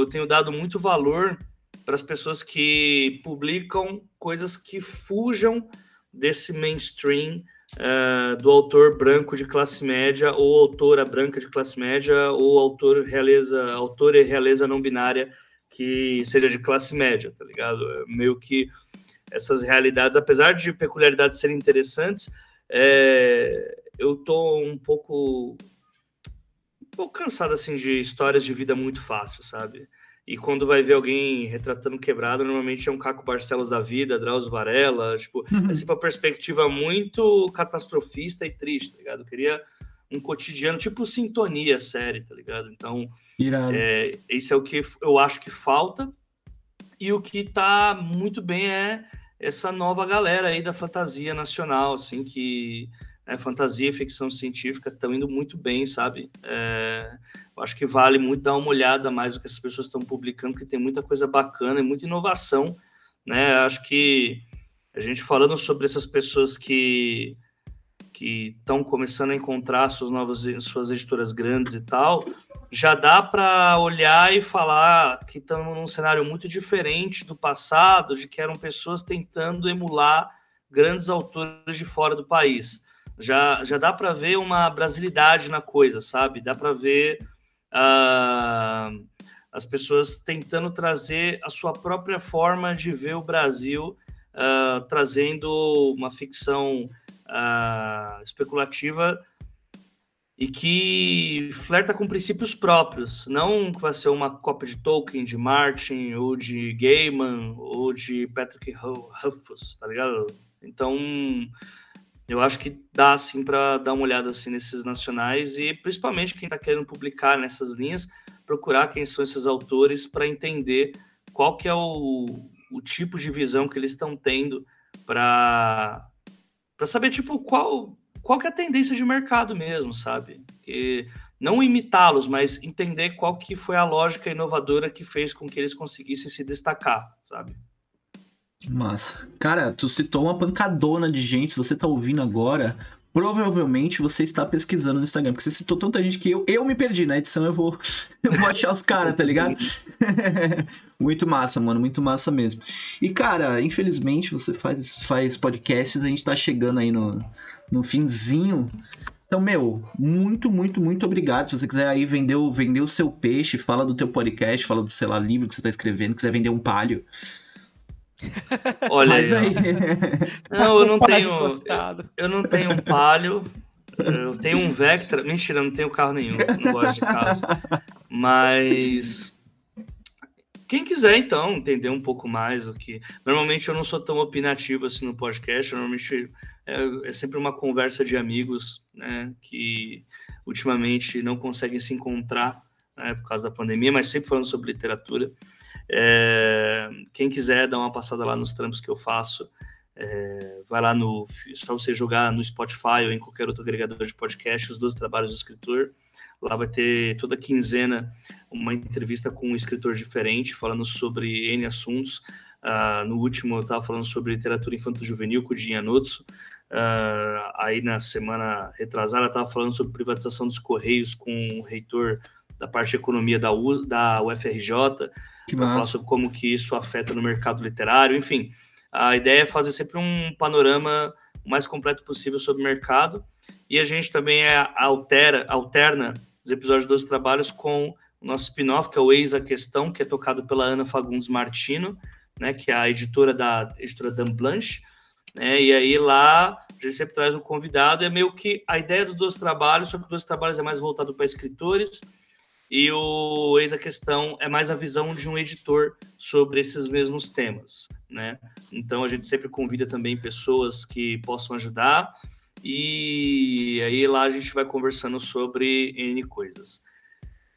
eu tenho dado muito valor para as pessoas que publicam coisas que fujam desse mainstream uh, do autor branco de classe média ou autora branca de classe média ou autor realeza, autor e realeza não binária que seja de classe média, tá ligado? É meio que essas realidades, apesar de peculiaridades serem interessantes, é, eu tô um pouco, um pouco cansado assim de histórias de vida muito fácil, sabe? E quando vai ver alguém retratando quebrado, normalmente é um Caco Barcelos da vida, Drauzio Varela, tipo, uhum. é sempre uma perspectiva muito catastrofista e triste, tá ligado? Eu queria um cotidiano, tipo sintonia série, tá ligado? Então, é, esse é o que eu acho que falta. E o que tá muito bem é essa nova galera aí da fantasia nacional, assim, que né, fantasia e ficção científica estão indo muito bem, sabe? É, eu acho que vale muito dar uma olhada mais no que essas pessoas estão publicando, porque tem muita coisa bacana e muita inovação, né? Acho que a gente falando sobre essas pessoas que que estão começando a encontrar suas novas suas editoras grandes e tal, já dá para olhar e falar que estamos num cenário muito diferente do passado, de que eram pessoas tentando emular grandes autores de fora do país. Já, já dá para ver uma brasilidade na coisa, sabe? Dá para ver uh, as pessoas tentando trazer a sua própria forma de ver o Brasil, uh, trazendo uma ficção uh, especulativa e que flerta com princípios próprios, não que vai ser uma cópia de Tolkien, de Martin, ou de Gaiman, ou de Patrick Huffus, tá ligado? Então, eu acho que dá assim para dar uma olhada assim nesses nacionais e principalmente quem está querendo publicar nessas linhas, procurar quem são esses autores para entender qual que é o, o tipo de visão que eles estão tendo para para saber tipo qual qual que é a tendência de mercado mesmo, sabe? Que não imitá-los, mas entender qual que foi a lógica inovadora que fez com que eles conseguissem se destacar, sabe? Massa. Cara, tu citou uma pancadona de gente, se você tá ouvindo agora, provavelmente você está pesquisando no Instagram, porque você citou tanta gente que eu, eu me perdi na edição, eu vou, eu vou achar os caras, tá ligado? muito massa, mano, muito massa mesmo. E cara, infelizmente você faz, faz podcasts, a gente tá chegando aí no, no finzinho. Então, meu, muito, muito, muito obrigado. Se você quiser aí vender, vender o seu peixe, fala do teu podcast, fala do, sei lá, livro que você tá escrevendo, quiser vender um palio. Olha aí. aí. Não, eu não tenho. Eu não tenho um palio. Eu tenho um Vectra. Mentira, eu não tenho carro nenhum. Não gosto de carro. Mas. Quem quiser, então, entender um pouco mais o que. Normalmente eu não sou tão opinativo assim no podcast. Normalmente é, é sempre uma conversa de amigos, né? Que ultimamente não conseguem se encontrar né, por causa da pandemia, mas sempre falando sobre literatura. É, quem quiser dar uma passada lá nos trampos que eu faço, é, vai lá no. Só você jogar no Spotify ou em qualquer outro agregador de podcast, os dois trabalhos do escritor. Lá vai ter toda quinzena uma entrevista com um escritor diferente, falando sobre N assuntos. Uh, no último, eu estava falando sobre literatura infanto-juvenil com o Notso. Uh, aí, na semana retrasada, eu estava falando sobre privatização dos Correios com o reitor da parte de economia da, U, da UFRJ para falar sobre como que isso afeta no mercado literário, enfim. A ideia é fazer sempre um panorama o mais completo possível sobre o mercado. E a gente também é, altera, alterna os episódios dos trabalhos com o nosso spin-off, que é o Eis a Questão, que é tocado pela Ana Fagundes Martino, né, que é a editora da editora Dan Blanche, né, e aí lá a gente sempre traz um convidado, é meio que a ideia do Dois Trabalhos, só que o Dois Trabalhos é mais voltado para escritores, e o Eis a Questão é mais a visão de um editor sobre esses mesmos temas, né? Então a gente sempre convida também pessoas que possam ajudar e aí lá a gente vai conversando sobre N coisas.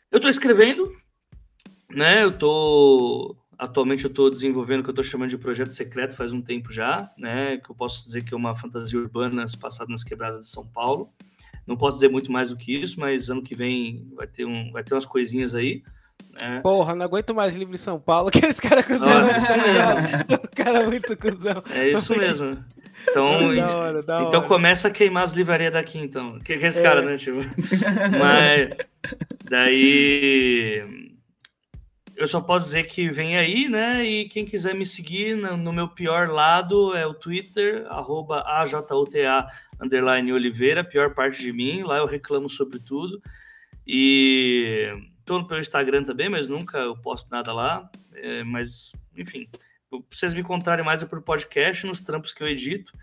Eu estou escrevendo, né? Eu tô atualmente eu estou desenvolvendo o que eu estou chamando de projeto secreto faz um tempo já, né? Que eu posso dizer que é uma fantasia urbana passada nas quebradas de São Paulo. Não posso dizer muito mais do que isso, mas ano que vem vai ter, um, vai ter umas coisinhas aí. Né? Porra, não aguento mais livro em São Paulo, aqueles caras cuzão. é isso mesmo. o cara é muito cuzão. É isso mesmo. Então, da hora, da então hora. começa a queimar as livrarias daqui, então. Que, que é esse é. cara, né? Tipo, mas daí eu só posso dizer que vem aí, né? E quem quiser me seguir no, meu pior lado é o Twitter, arroba AJOTA underline Oliveira, pior parte de mim. Lá eu reclamo sobre tudo. E tô pelo Instagram também, mas nunca eu posto nada lá. É, mas, enfim, vocês me encontrarem mais é por podcast, nos trampos que eu edito.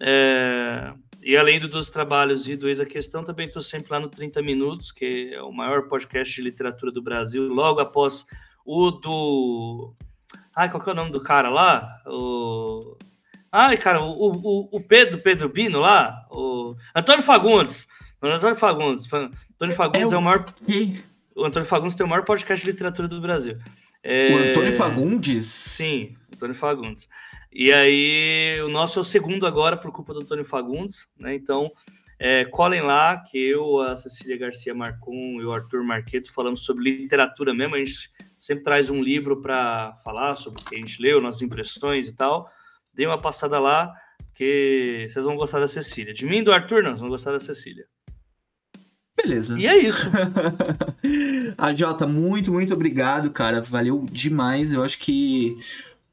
É, e além do, dos trabalhos e do Ex a Questão, também estou sempre lá no 30 Minutos, que é o maior podcast de literatura do Brasil, logo após o do. Ai, qual que é o nome do cara lá? O. Ai, cara, o, o, o Pedro, Pedro Bino lá, o Antônio Fagundes. O Antônio Fagundes. Antônio Fagundes é, é o maior. O Antônio Fagundes tem o maior podcast de literatura do Brasil. É... O Antônio Fagundes? Sim, Antônio Fagundes. E aí, o nosso é o segundo agora por culpa do Antônio Fagundes, né? Então, É, colhem lá que eu, a Cecília Garcia Marcon e o Arthur Marqueto falamos sobre literatura mesmo. A gente sempre traz um livro para falar sobre o que a gente leu, nossas impressões e tal. Dê uma passada lá, que vocês vão gostar da Cecília. De mim e do Arthur, não, vocês vão gostar da Cecília. Beleza. E é isso. a Jota, muito, muito obrigado, cara. Valeu demais. Eu acho que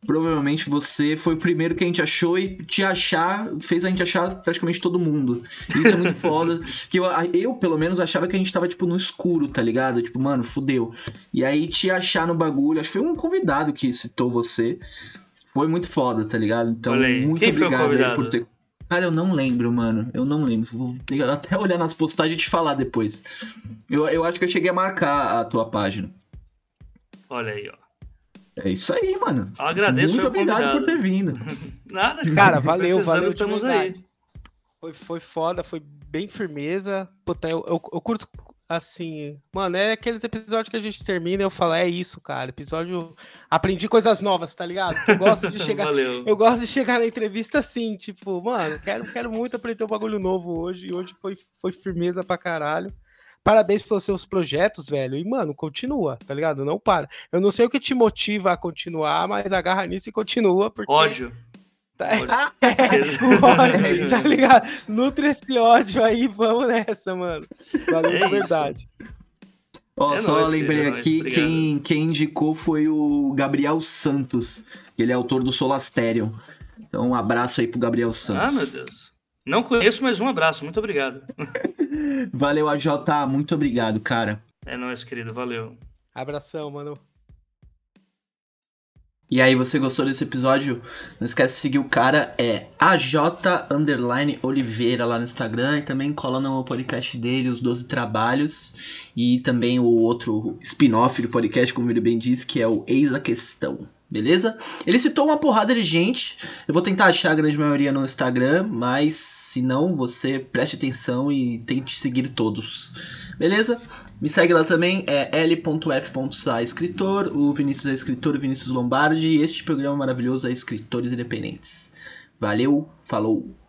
provavelmente você foi o primeiro que a gente achou e te achar fez a gente achar praticamente todo mundo. Isso é muito foda. Que eu, eu, pelo menos, achava que a gente tava, tipo, no escuro, tá ligado? Tipo, mano, fudeu. E aí te achar no bagulho, acho que foi um convidado que citou você. Foi muito foda, tá ligado? Então, muito Quem obrigado aí por ter. Cara, eu não lembro, mano. Eu não lembro. Vou até olhar nas postagens e te falar depois. Eu, eu acho que eu cheguei a marcar a tua página. Olha aí, ó. É isso aí, mano. Eu agradeço Muito obrigado convidado. por ter vindo. Nada, cara. valeu, valeu. Estamos aí. Foi, foi foda, foi bem firmeza. Puta, eu, eu, eu curto assim, mano, é aqueles episódios que a gente termina e eu falo, é isso, cara, episódio aprendi coisas novas, tá ligado? Eu gosto de chegar, eu gosto de chegar na entrevista assim, tipo, mano, quero, quero muito aprender um bagulho novo hoje e hoje foi, foi firmeza pra caralho. Parabéns pelos seus projetos, velho. E, mano, continua, tá ligado? Não para. Eu não sei o que te motiva a continuar, mas agarra nisso e continua. Porque... Ódio. Tá, é, o ódio, tá ligado? Nutre esse ódio aí, vamos nessa, mano. Valeu é de verdade. Ó, é só nóis, lembrei aqui, quem, quem indicou foi o Gabriel Santos. Ele é autor do Solasterium. Então, um abraço aí pro Gabriel Santos. Ah, meu Deus. Não conheço, mas um abraço. Muito obrigado. Valeu, AJ. Muito obrigado, cara. É nóis, querido. Valeu. Abração, mano. E aí, você gostou desse episódio? Não esquece de seguir o cara, é AJ Oliveira lá no Instagram e também cola no podcast dele, os 12 trabalhos, e também o outro spin-off do podcast, como ele bem disse, que é o Eis a Questão. Beleza? Ele citou uma porrada de gente. Eu vou tentar achar a grande maioria no Instagram, mas se não, você preste atenção e tente seguir todos. Beleza? Me segue lá também, é l.f.sa escritor, o Vinícius é escritor, o Vinícius Lombardi, e este programa maravilhoso é Escritores Independentes. Valeu, falou!